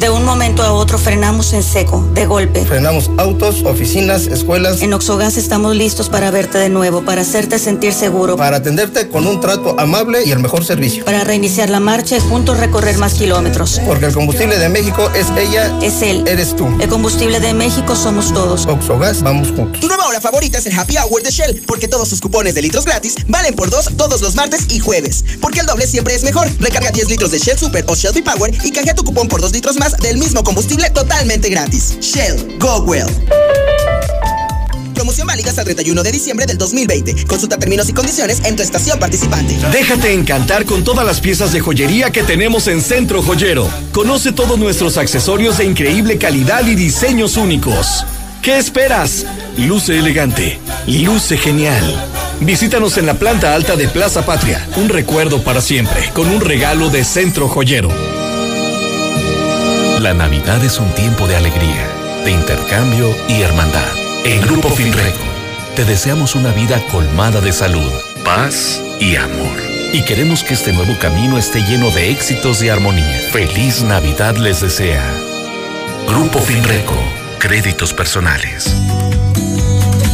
S40: De un momento a otro frenamos en seco, de golpe.
S41: Frenamos autos, oficinas, escuelas.
S40: En Oxogas estamos listos para verte de nuevo, para hacerte sentir seguro.
S41: Para atenderte con un trato amable y el mejor servicio.
S40: Para reiniciar la marcha y juntos recorrer más kilómetros.
S41: Porque el combustible de México es ella.
S40: Es él.
S41: Eres tú.
S40: El combustible de México somos todos.
S41: Oxogas, vamos juntos.
S46: Tu nueva hora favorita es el Happy Hour de Shell, porque todos sus cupones de litros gratis valen por dos todos los martes y jueves. Porque el doble siempre es mejor. Recarga 10 litros de Shell Super o Shell Power y canjea tu cupón por dos litros más del mismo combustible totalmente gratis. Shell, go well. Promoción válida hasta el 31 de diciembre del 2020. Consulta términos y condiciones en tu estación participante.
S20: Déjate encantar con todas las piezas de joyería que tenemos en Centro Joyero. Conoce todos nuestros accesorios de increíble calidad y diseños únicos. ¿Qué esperas? Luce elegante, luce genial. Visítanos en la planta alta de Plaza Patria. Un recuerdo para siempre, con un regalo de Centro Joyero.
S28: La Navidad es un tiempo de alegría, de intercambio y hermandad. En Grupo Finreco te deseamos una vida colmada de salud, paz y amor. Y queremos que este nuevo camino esté lleno de éxitos y armonía. Feliz Navidad les desea. Grupo Finreco, créditos personales.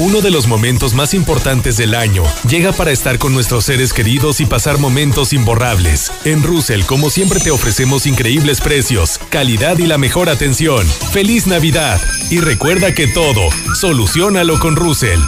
S29: Uno de los momentos más importantes del año llega para estar con nuestros seres queridos y pasar momentos imborrables. En Russell, como siempre, te ofrecemos increíbles precios, calidad y la mejor atención. ¡Feliz Navidad! Y recuerda que todo, solucionalo con Russell.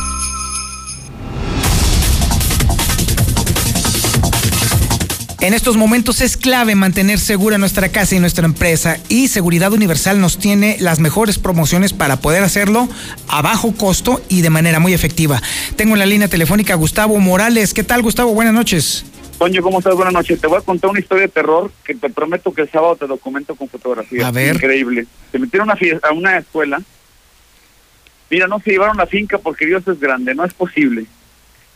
S1: En estos momentos es clave mantener segura nuestra casa y nuestra empresa y Seguridad Universal nos tiene las mejores promociones para poder hacerlo a bajo costo y de manera muy efectiva. Tengo en la línea telefónica a Gustavo Morales. ¿Qué tal Gustavo? Buenas noches.
S2: Toño, ¿cómo estás? Buenas noches. Te voy a contar una historia de terror que te prometo que el sábado te documento con fotografía.
S1: A ver.
S2: Increíble. Se metieron a, a una escuela. Mira, no se llevaron la finca porque Dios es grande, no es posible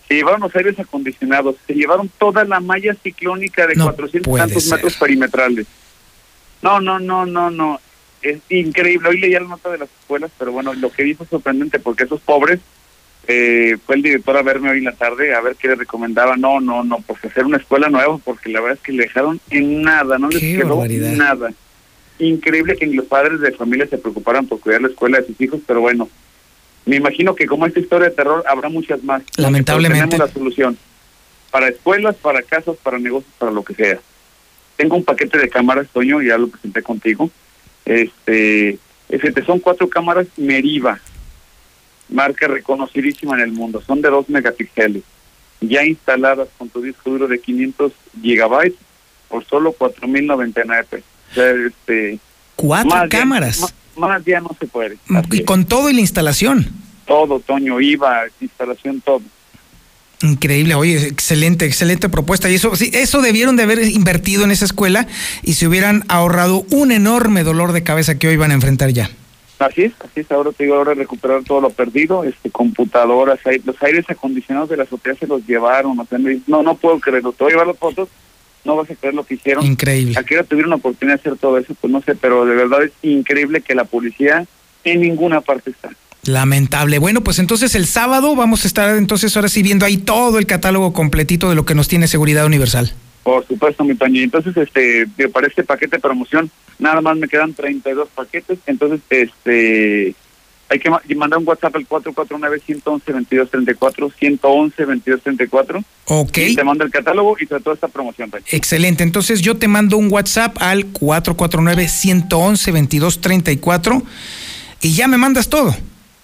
S2: se llevaron los aires acondicionados, se llevaron toda la malla ciclónica de
S1: No
S2: 400
S1: puede
S2: tantos
S1: ser.
S2: metros perimetrales. No, no, no, no, no. Es increíble. Hoy leía la nota de las escuelas, pero bueno, lo que dijo es sorprendente porque esos pobres
S47: eh, fue el director a verme hoy en la tarde a ver qué le recomendaba. No, no, no, pues hacer una escuela nueva porque la verdad es que le dejaron en nada, no les
S42: Qué
S47: quedó
S42: barbaridad.
S47: nada. Increíble que ni los padres de familia se preocuparan por cuidar la escuela de sus hijos, pero bueno, me imagino que como esta historia de terror habrá muchas más.
S42: Lamentablemente.
S47: Tenemos la solución para escuelas, para casas, para negocios, para lo que sea. Tengo un paquete de cámaras, Toño, ya lo presenté contigo. Este, fíjate, son cuatro cámaras Meriva, marca reconocidísima en el mundo. Son de 2 megapíxeles, ya instaladas con tu disco duro de 500 gigabytes por solo 4.099 pesos. O sea, este,
S42: Cuatro cámaras.
S47: más, más ya no se puede.
S42: y con todo y la instalación.
S47: Todo, Toño, IVA, instalación, todo.
S42: Increíble, oye, excelente, excelente propuesta. Y eso, sí, eso debieron de haber invertido en esa escuela y se hubieran ahorrado un enorme dolor de cabeza que hoy van a enfrentar ya.
S47: Así es, así es. Ahora te digo, ahora recuperar todo lo perdido, este, computadoras, los aires acondicionados de la azotea se los llevaron. O sea, no, no puedo creerlo. Te voy a llevar las fotos, no vas a creer lo que hicieron.
S42: Increíble.
S47: ¿A qué hora tuvieron la oportunidad de hacer todo eso? Pues no sé, pero de verdad es increíble que la policía en ninguna parte está.
S42: Lamentable. Bueno, pues entonces el sábado vamos a estar entonces ahora sí viendo ahí todo el catálogo completito de lo que nos tiene Seguridad Universal.
S47: Por supuesto, mi Toño. Entonces, este, para este paquete de promoción, nada más me quedan 32 paquetes. Entonces, este, hay que ma- mandar un WhatsApp al 449-111-2234, 111-2234.
S42: Ok.
S47: Y te mando el catálogo y toda esta promoción, Toño.
S42: Excelente. Entonces yo te mando un WhatsApp al 449-111-2234 y ya me mandas todo.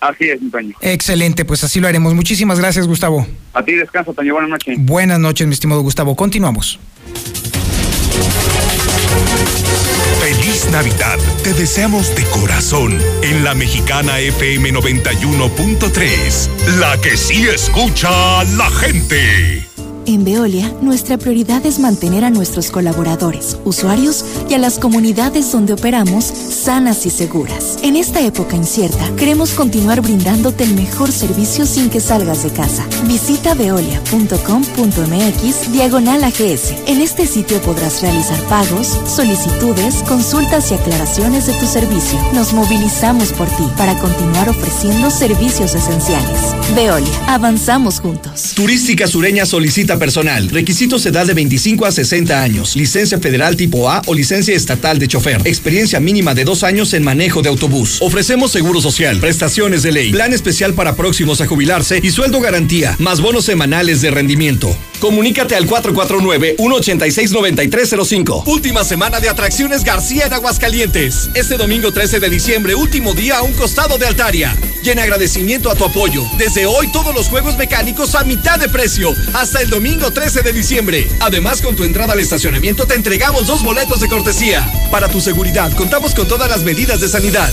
S47: Así es, mi Toño.
S42: Excelente, pues así lo haremos. Muchísimas gracias, Gustavo.
S47: A ti descansa, Toño. Buenas noches.
S42: Buenas noches, mi estimado Gustavo. Continuamos.
S8: Feliz Navidad. Te deseamos de corazón en la mexicana FM 91.3. La que sí escucha a la gente.
S48: En Veolia, nuestra prioridad es mantener a nuestros colaboradores, usuarios y a las comunidades donde operamos sanas y seguras. En esta época incierta, queremos continuar brindándote el mejor servicio sin que salgas de casa. Visita veolia.com.mx diagonal AGS. En este sitio podrás realizar pagos, solicitudes, consultas y aclaraciones de tu servicio. Nos movilizamos por ti para continuar ofreciendo servicios esenciales. Veolia, avanzamos juntos.
S20: Turística Sureña solicita personal. Requisitos edad de 25 a 60 años. Licencia federal tipo A o licencia estatal de chofer. Experiencia mínima de dos años en manejo de autobús. Ofrecemos seguro social, prestaciones de ley, plan especial para próximos a jubilarse y sueldo garantía, más bonos semanales de rendimiento. Comunícate al 449-186-9305. Última semana de atracciones García en Aguascalientes. Este domingo 13 de diciembre, último día a un costado de Altaria. Y en agradecimiento a tu apoyo, desde hoy todos los juegos mecánicos a mitad de precio, hasta el domingo 13 de diciembre. Además, con tu entrada al estacionamiento te entregamos dos boletos de cortesía. Para tu seguridad, contamos con todas las medidas de sanidad.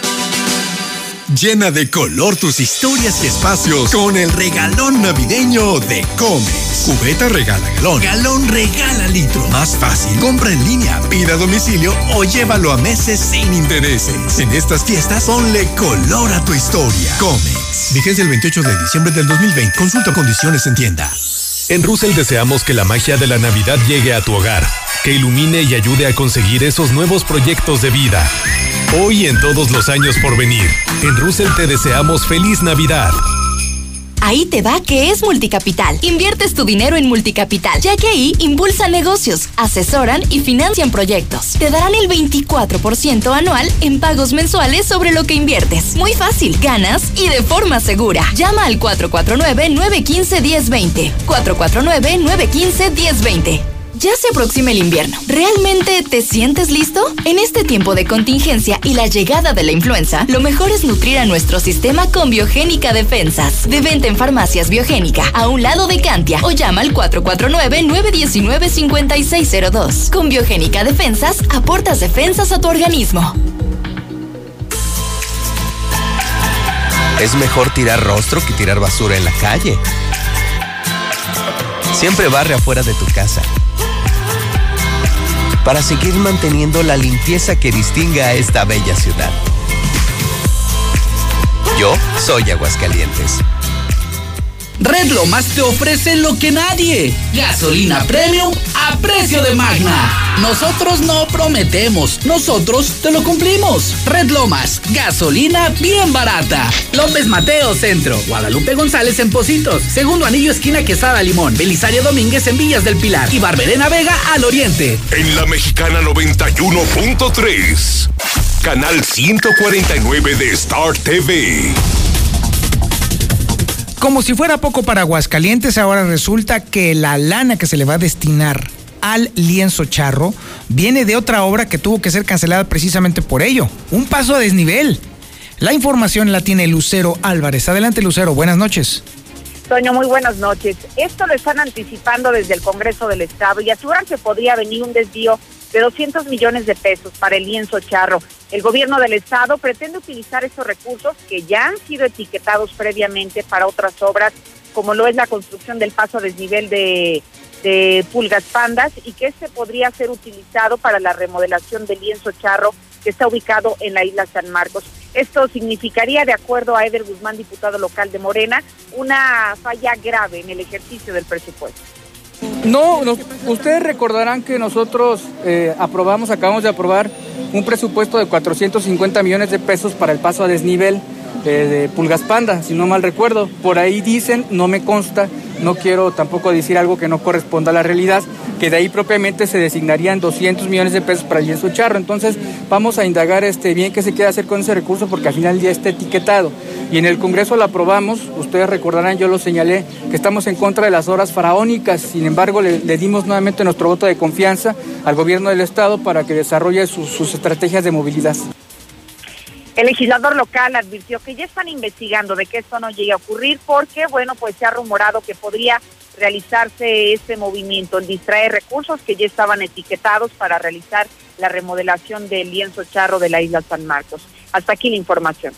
S22: Llena de color tus historias y espacios con el regalón navideño de Comex. Cubeta regala galón. Galón regala litro. Más fácil. Compra en línea, pida a domicilio o llévalo a meses sin intereses. En estas fiestas, ponle color a tu historia. Comex. Vigencia el 28 de diciembre del 2020. Consulta condiciones en tienda.
S29: En Russell deseamos que la magia de la Navidad llegue a tu hogar, que ilumine y ayude a conseguir esos nuevos proyectos de vida. Hoy y en todos los años por venir, en Russell te deseamos feliz Navidad.
S14: Ahí te va que es Multicapital. Inviertes tu dinero en Multicapital, ya que ahí impulsan negocios, asesoran y financian proyectos. Te darán el 24% anual en pagos mensuales sobre lo que inviertes. Muy fácil, ganas y de forma segura. Llama al 449-915-1020. 449-915-1020. Ya se aproxima el invierno. ¿Realmente te sientes listo? En este tiempo de contingencia y la llegada de la influenza, lo mejor es nutrir a nuestro sistema con Biogénica Defensas. De venta en farmacias Biogénica, a un lado de Cantia, o llama al 449-919-5602. Con Biogénica Defensas, aportas defensas a tu organismo.
S49: Es mejor tirar rostro que tirar basura en la calle. Siempre barre afuera de tu casa para seguir manteniendo la limpieza que distinga a esta bella ciudad. Yo soy Aguascalientes.
S12: Red Lomas te ofrece lo que nadie. Gasolina premium a precio de magna. Nosotros no prometemos, nosotros te lo cumplimos. Red Lomas, gasolina bien barata. López Mateo Centro, Guadalupe González en Positos, Segundo Anillo esquina Quesada Limón, Belisario Domínguez en Villas del Pilar y Barberena Vega al Oriente.
S8: En la Mexicana 91.3, canal 149 de Star TV.
S42: Como si fuera poco para Aguascalientes, ahora resulta que la lana que se le va a destinar al lienzo charro viene de otra obra que tuvo que ser cancelada precisamente por ello. Un paso a desnivel. La información la tiene Lucero Álvarez. Adelante Lucero, buenas noches.
S3: Toño, muy buenas noches. Esto lo están anticipando desde el Congreso del Estado y aseguran que podría venir un desvío de 200 millones de pesos para el lienzo charro. El gobierno del estado pretende utilizar estos recursos que ya han sido etiquetados previamente para otras obras, como lo es la construcción del paso a desnivel de, de Pulgas Pandas y que este podría ser utilizado para la remodelación del lienzo charro que está ubicado en la isla San Marcos. Esto significaría, de acuerdo a Eder Guzmán, diputado local de Morena, una falla grave en el ejercicio del presupuesto.
S50: No, ustedes recordarán que nosotros eh, aprobamos, acabamos de aprobar un presupuesto de 450 millones de pesos para el paso a desnivel de Pulgas Panda, si no mal recuerdo. Por ahí dicen, no me consta, no quiero tampoco decir algo que no corresponda a la realidad, que de ahí propiamente se designarían 200 millones de pesos para el lienzo charro. Entonces vamos a indagar este, bien qué se quiere hacer con ese recurso porque al final ya está etiquetado. Y en el Congreso lo aprobamos, ustedes recordarán, yo lo señalé, que estamos en contra de las horas faraónicas, sin embargo le, dimos nuevamente nuestro voto de confianza al gobierno del Estado para que desarrolle sus, sus estrategias de movilidad.
S3: El legislador local advirtió que ya están investigando de que esto no llegue a ocurrir porque, bueno, pues se ha rumorado que podría realizarse este movimiento, el distraer recursos que ya estaban etiquetados para realizar la remodelación del lienzo charro de la isla San Marcos. Hasta aquí la información.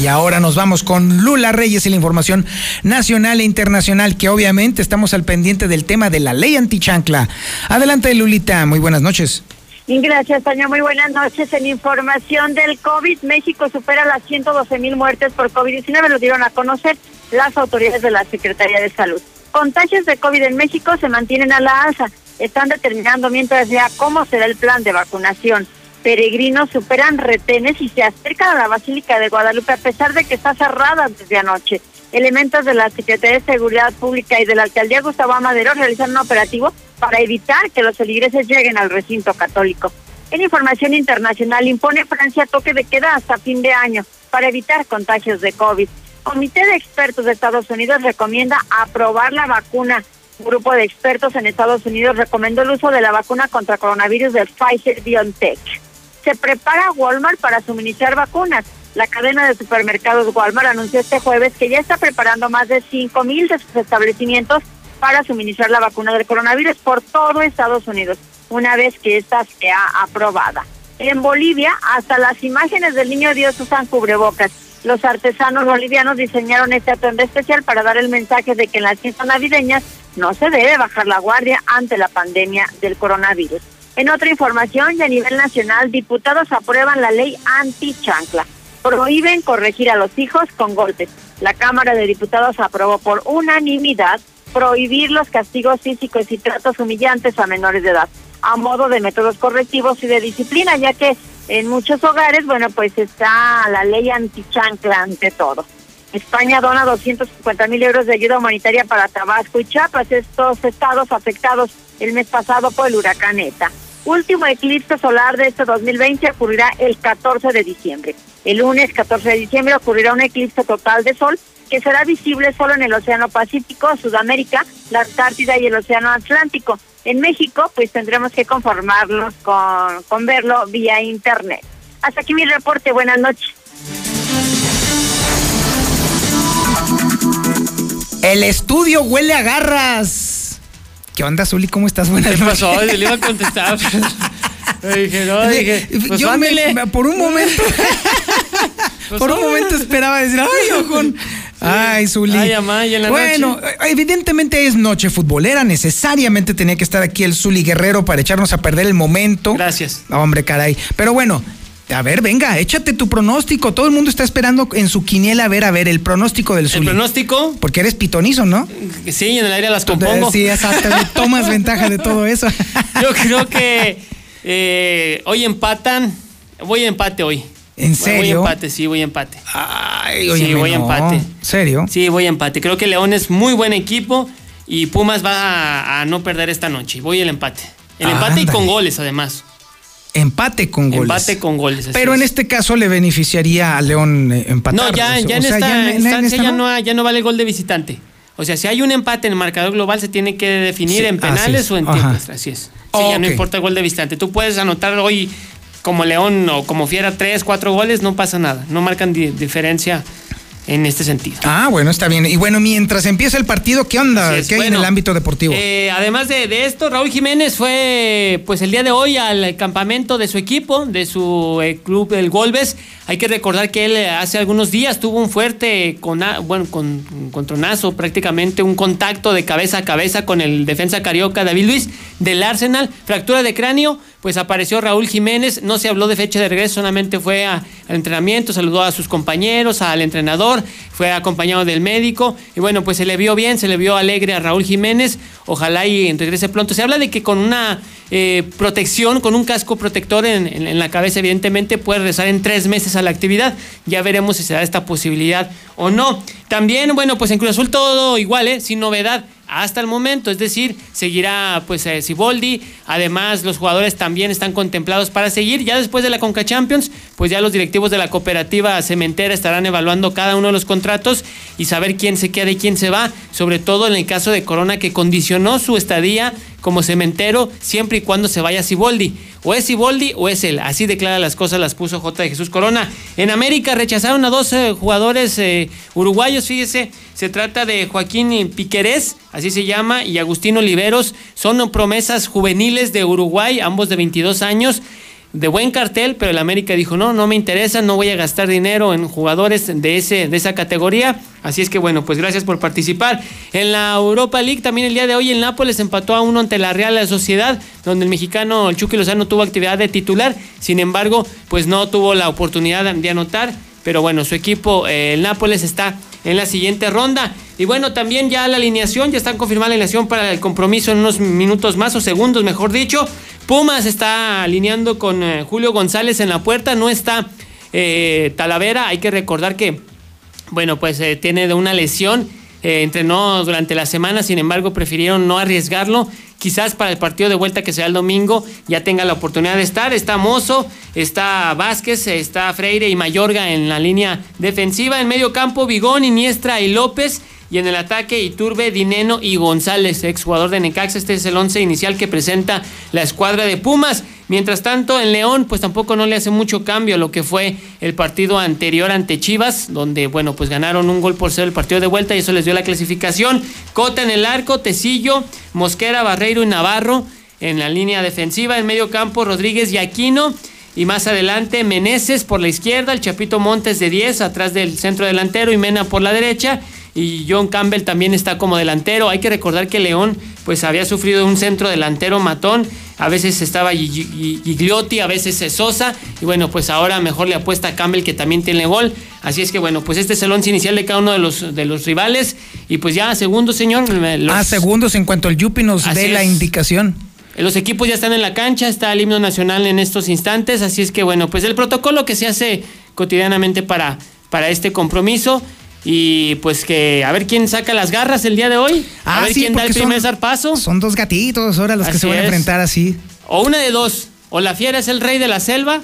S42: Y ahora nos vamos con Lula Reyes y la información nacional e internacional, que obviamente estamos al pendiente del tema de la ley antichancla. Adelante, Lulita, muy buenas noches.
S3: Gracias, Tania. Muy buenas noches. En información del COVID, México supera las 112 mil muertes por COVID-19. Lo dieron a conocer las autoridades de la Secretaría de Salud. Contagios de COVID en México se mantienen a la alza. Están determinando mientras ya cómo será el plan de vacunación. Peregrinos superan retenes y se acercan a la Basílica de Guadalupe a pesar de que está cerrada desde anoche. Elementos de la Secretaría de Seguridad Pública y de la Alcaldía Gustavo Amadero realizan un operativo para evitar que los feligreses lleguen al recinto católico. En información internacional, impone Francia toque de queda hasta fin de año para evitar contagios de COVID. Comité de expertos de Estados Unidos recomienda aprobar la vacuna. Un grupo de expertos en Estados Unidos recomendó el uso de la vacuna contra coronavirus de Pfizer BioNTech. Se prepara Walmart para suministrar vacunas. La cadena de supermercados Walmart anunció este jueves que ya está preparando más de 5 mil de sus establecimientos para suministrar la vacuna del coronavirus por todo Estados Unidos, una vez que esta sea aprobada. En Bolivia, hasta las imágenes del niño Dios usan cubrebocas. Los artesanos bolivianos diseñaron este atuendo especial para dar el mensaje de que en las fiestas navideñas no se debe bajar la guardia ante la pandemia del coronavirus. En otra información, y a nivel nacional, diputados aprueban la ley anti-chancla prohíben corregir a los hijos con golpes. La Cámara de Diputados aprobó por unanimidad prohibir los castigos físicos y tratos humillantes a menores de edad, a modo de métodos correctivos y de disciplina, ya que en muchos hogares, bueno, pues está la ley antichancla ante todo. España dona 250 mil euros de ayuda humanitaria para Tabasco y Chiapas, estos estados afectados el mes pasado por el huracán ETA. Último eclipse solar de este 2020 ocurrirá el 14 de diciembre. El lunes 14 de diciembre ocurrirá un eclipse total de sol que será visible solo en el Océano Pacífico, Sudamérica, la Antártida y el Océano Atlántico. En México, pues tendremos que conformarnos con, con verlo vía Internet. Hasta aquí mi reporte. Buenas noches.
S42: El estudio huele a garras. ¿Qué onda, Zuli? ¿Cómo estás? Buenas
S51: ¿Qué
S42: noches.
S51: pasó? Le iba a contestar. (laughs) Me dije, no, dije, pues
S42: Yo me-
S51: mándele.
S42: por un momento, (laughs) (laughs) por un momento esperaba decir, ay, ojón. Ay, Zuli.
S51: Ay, amá, y en la
S42: bueno,
S51: noche.
S42: evidentemente es noche futbolera, necesariamente tenía que estar aquí el Zuli Guerrero para echarnos a perder el momento.
S51: Gracias.
S42: Hombre, caray. Pero bueno, a ver, venga, échate tu pronóstico. Todo el mundo está esperando en su quiniela a ver, a ver, el pronóstico del
S51: El
S42: Zuli.
S51: pronóstico,
S42: Porque eres pitonizo, ¿no?
S51: sí, en el aire las compongo.
S42: Sí, exacto. Tomas ventaja de todo eso. (laughs)
S51: Yo creo que eh, hoy empatan. Voy a empate hoy.
S42: ¿En
S51: Voy
S42: serio?
S51: empate, sí, voy a empate.
S42: Ay,
S51: sí, voy a
S42: no.
S51: empate.
S42: ¿Serio?
S51: Sí, voy a empate. Creo que León es muy buen equipo y Pumas va a, a no perder esta noche. Voy el empate. El empate y con goles, además.
S42: Empate con goles.
S51: Empate con goles.
S42: Pero en
S51: es.
S42: este caso le beneficiaría a León eh, empatar.
S51: No, ya, ya en
S42: sea,
S51: esta
S42: ya en- en esta
S51: ya,
S42: no.
S51: ya no vale el gol de visitante. O sea, si hay un empate en el marcador global, se tiene que definir
S42: Sí,
S51: en penales
S42: es.
S51: o en
S42: Ajá.
S51: tiempo extra. Así es. Sí, ya no importa el gol de visitante. Tú puedes anotar hoy como León o como Fiera tres, cuatro goles, no pasa nada. No marcan di- diferencia en este sentido.
S42: Ah, bueno, está bien. Y bueno, mientras empieza el partido, ¿qué onda?
S51: Es.
S42: ¿Qué hay en el ámbito deportivo?
S51: Eh, además de, de esto, Raúl Jiménez fue pues el día de hoy al campamento de su equipo, de su eh, club El Golbes. Hay que recordar que él eh, hace algunos días tuvo un fuerte cona- bueno, con, contronazo, prácticamente un contacto de cabeza a cabeza con el defensa carioca David Luis del Arsenal, fractura de cráneo, pues apareció Raúl Jiménez, no se habló de fecha de regreso, solamente fue a- al entrenamiento, saludó a sus compañeros, al entrenador, fue acompañado del médico y bueno, pues se le vio bien, se le vio alegre a Raúl Jiménez, ojalá y regrese pronto. Se habla de que con una eh, protección, con un casco protector en, la cabeza, evidentemente puede regresar en tres meses a la actividad. Ya veremos si se da esta posibilidad o no. También, bueno, pues en Cruz Azul todo igual, ¿eh? sin novedad hasta el momento, es decir, seguirá pues eh, Siboldi, además los jugadores también están contemplados para seguir, ya después de la Conca Champions, pues ya los directivos de la cooperativa cementera estarán evaluando cada uno de los contratos y saber quién se queda y quién se va, sobre todo en el caso de Corona que condicionó su estadía como cementero siempre y cuando se vaya Siboldi. O es Siboldi o es él. Así declara las cosas, las puso J. de Jesús Corona. En América rechazaron a dos eh, jugadores eh, uruguayos, fíjese. Se trata de Joaquín Piquerés, así se llama, y Agustín Oliveros. Son promesas juveniles de Uruguay, ambos de 22 años de buen cartel, pero el América dijo, no, no me interesa, no voy a gastar dinero en jugadores de, ese, de esa categoría. Así es que bueno, pues gracias por participar. En la Europa League también el día de hoy el Nápoles empató a uno ante la Real Sociedad, donde el mexicano el Chucky Lozano tuvo actividad de titular, sin embargo, pues no tuvo la oportunidad de anotar. Pero bueno, su equipo, eh, el Nápoles, está en la siguiente ronda. Y bueno, también ya la alineación, ya están confirmada la alineación para el compromiso en unos minutos más o segundos, mejor dicho. Pumas está alineando con eh, Julio González en la puerta, no está eh, Talavera, hay que recordar que, bueno, pues eh, tiene de una lesión, entrenó durante la semana, sin embargo prefirieron no arriesgarlo. Quizás para el partido de vuelta que sea el domingo ya tenga la oportunidad de estar. Está Mozo, está Vázquez, está Freire y Mayorga en la línea defensiva. En medio campo, Vigón, Iniestra y López. Y en el ataque, Iturbe, Dineno y González, exjugador de Necaxa. Este es el once inicial que presenta la escuadra de Pumas. Mientras tanto, en León, pues tampoco no le hace mucho cambio a lo que fue el partido anterior ante Chivas, donde, bueno, pues ganaron un gol por ser el partido de vuelta y eso les dio la clasificación. Cota en el arco, Tecillo, Mosquera, Barreiro y Navarro en la línea defensiva. En medio campo, Rodríguez y Aquino. Y más adelante, Meneses por la izquierda, el Chapito Montes de 10, atrás del centro delantero y Mena por la derecha. Y John Campbell también está como delantero. Hay que recordar que León pues había sufrido un centro delantero matón. A veces estaba Gigliotti, a veces Sosa. Y bueno, pues ahora mejor le apuesta a Campbell que también tiene gol. Así es que bueno, pues este es el once inicial de cada uno de los, de los rivales. Y pues ya, segundo, señor. los-
S42: Ah, segundos en cuanto el Yupi nos
S51: Así
S42: dé la indicación.
S51: los equipos ya están en la cancha, está el himno nacional en estos instantes, así es que bueno, pues el protocolo que se hace cotidianamente para, para este compromiso, Y pues que a ver quién saca las garras el día de hoy. a
S1: Ah,
S51: ver
S1: sí,
S51: quién da el primer zarpazo.
S1: Son dos gatitos ahora los que se van a enfrentar así.
S51: O una de dos. O la fiera es el rey de la selva.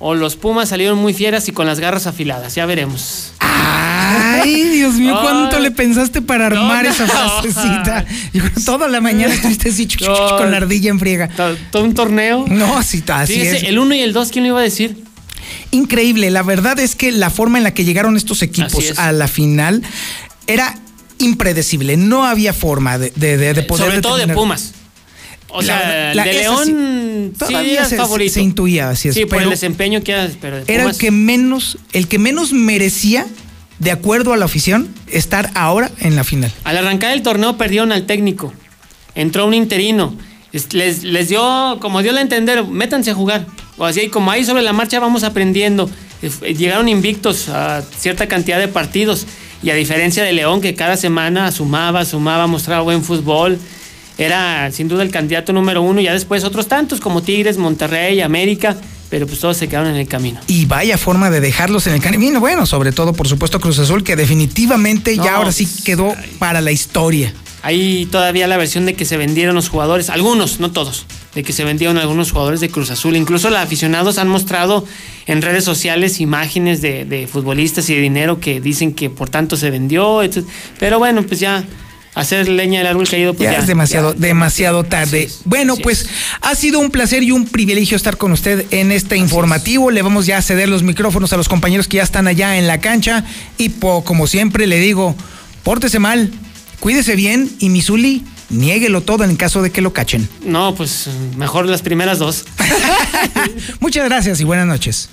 S51: O los pumas salieron muy fieras y con las garras afiladas. Ya veremos.
S1: Ay, Dios mío, ¿cuánto le pensaste para armar
S51: No,
S1: esa frasecita? Yo toda la mañana estuviste así chuc, chuc, chuc, con la ardilla en friega.
S51: To- Todo un torneo.
S1: No, sí, así
S51: Fíjese,
S1: es.
S51: el 1 y el 2, ¿quién lo iba a decir?
S1: Increíble. La verdad es que la forma en la que llegaron estos equipos
S51: es.
S1: a la final era impredecible. No había forma de, de, de- de poder.
S51: Sobre todo de. Pumas. O
S1: La-
S51: sea,
S1: la-
S51: de León
S1: sí,
S51: sí,
S1: todavía
S51: era
S1: se- intuía, así es,
S51: Sí, por
S1: pero
S51: el desempeño que era, pero de
S1: Era el que menos, el que menos merecía, de acuerdo a la afición, estar ahora en la final.
S51: Al arrancar el torneo perdieron al técnico. Entró un interino. Es- Les, les dio, como dio a entender, métanse a jugar. O así, como ahí sobre la marcha vamos aprendiendo. Eh, Llegaron invictos a cierta cantidad de partidos. Y a diferencia de León, que cada semana sumaba, sumaba, mostraba buen fútbol. Era sin duda el candidato número uno. Y ya después otros tantos como Tigres, Monterrey, América. Pero pues todos se quedaron en el camino.
S1: Y vaya forma de dejarlos en el camino. Bueno, sobre todo, por supuesto, Cruz Azul, que definitivamente
S51: No,
S1: ya ahora sí
S51: pues,
S1: quedó para la historia.
S51: Hay todavía la versión de que se vendieron los jugadores, algunos, no todos, de que se vendieron algunos jugadores de Cruz Azul. Incluso los aficionados han mostrado en redes sociales imágenes de, de futbolistas y de dinero que dicen que por tanto se vendió. etc. Pero bueno, pues ya hacer leña del árbol caído, pues
S1: Ya,
S51: ya.
S1: es demasiado, demasiado tarde. bueno, pues ha sido un placer y un privilegio estar con usted en este informativo. Le vamos ya a ceder los micrófonos a los compañeros que ya están allá en la cancha. Y po- como siempre le digo, pórtese mal, Cuídese bien y Misuli, niéguelo todo en caso de que lo cachen.
S51: No, pues mejor las primeras dos. (laughs)
S1: Muchas gracias y buenas noches.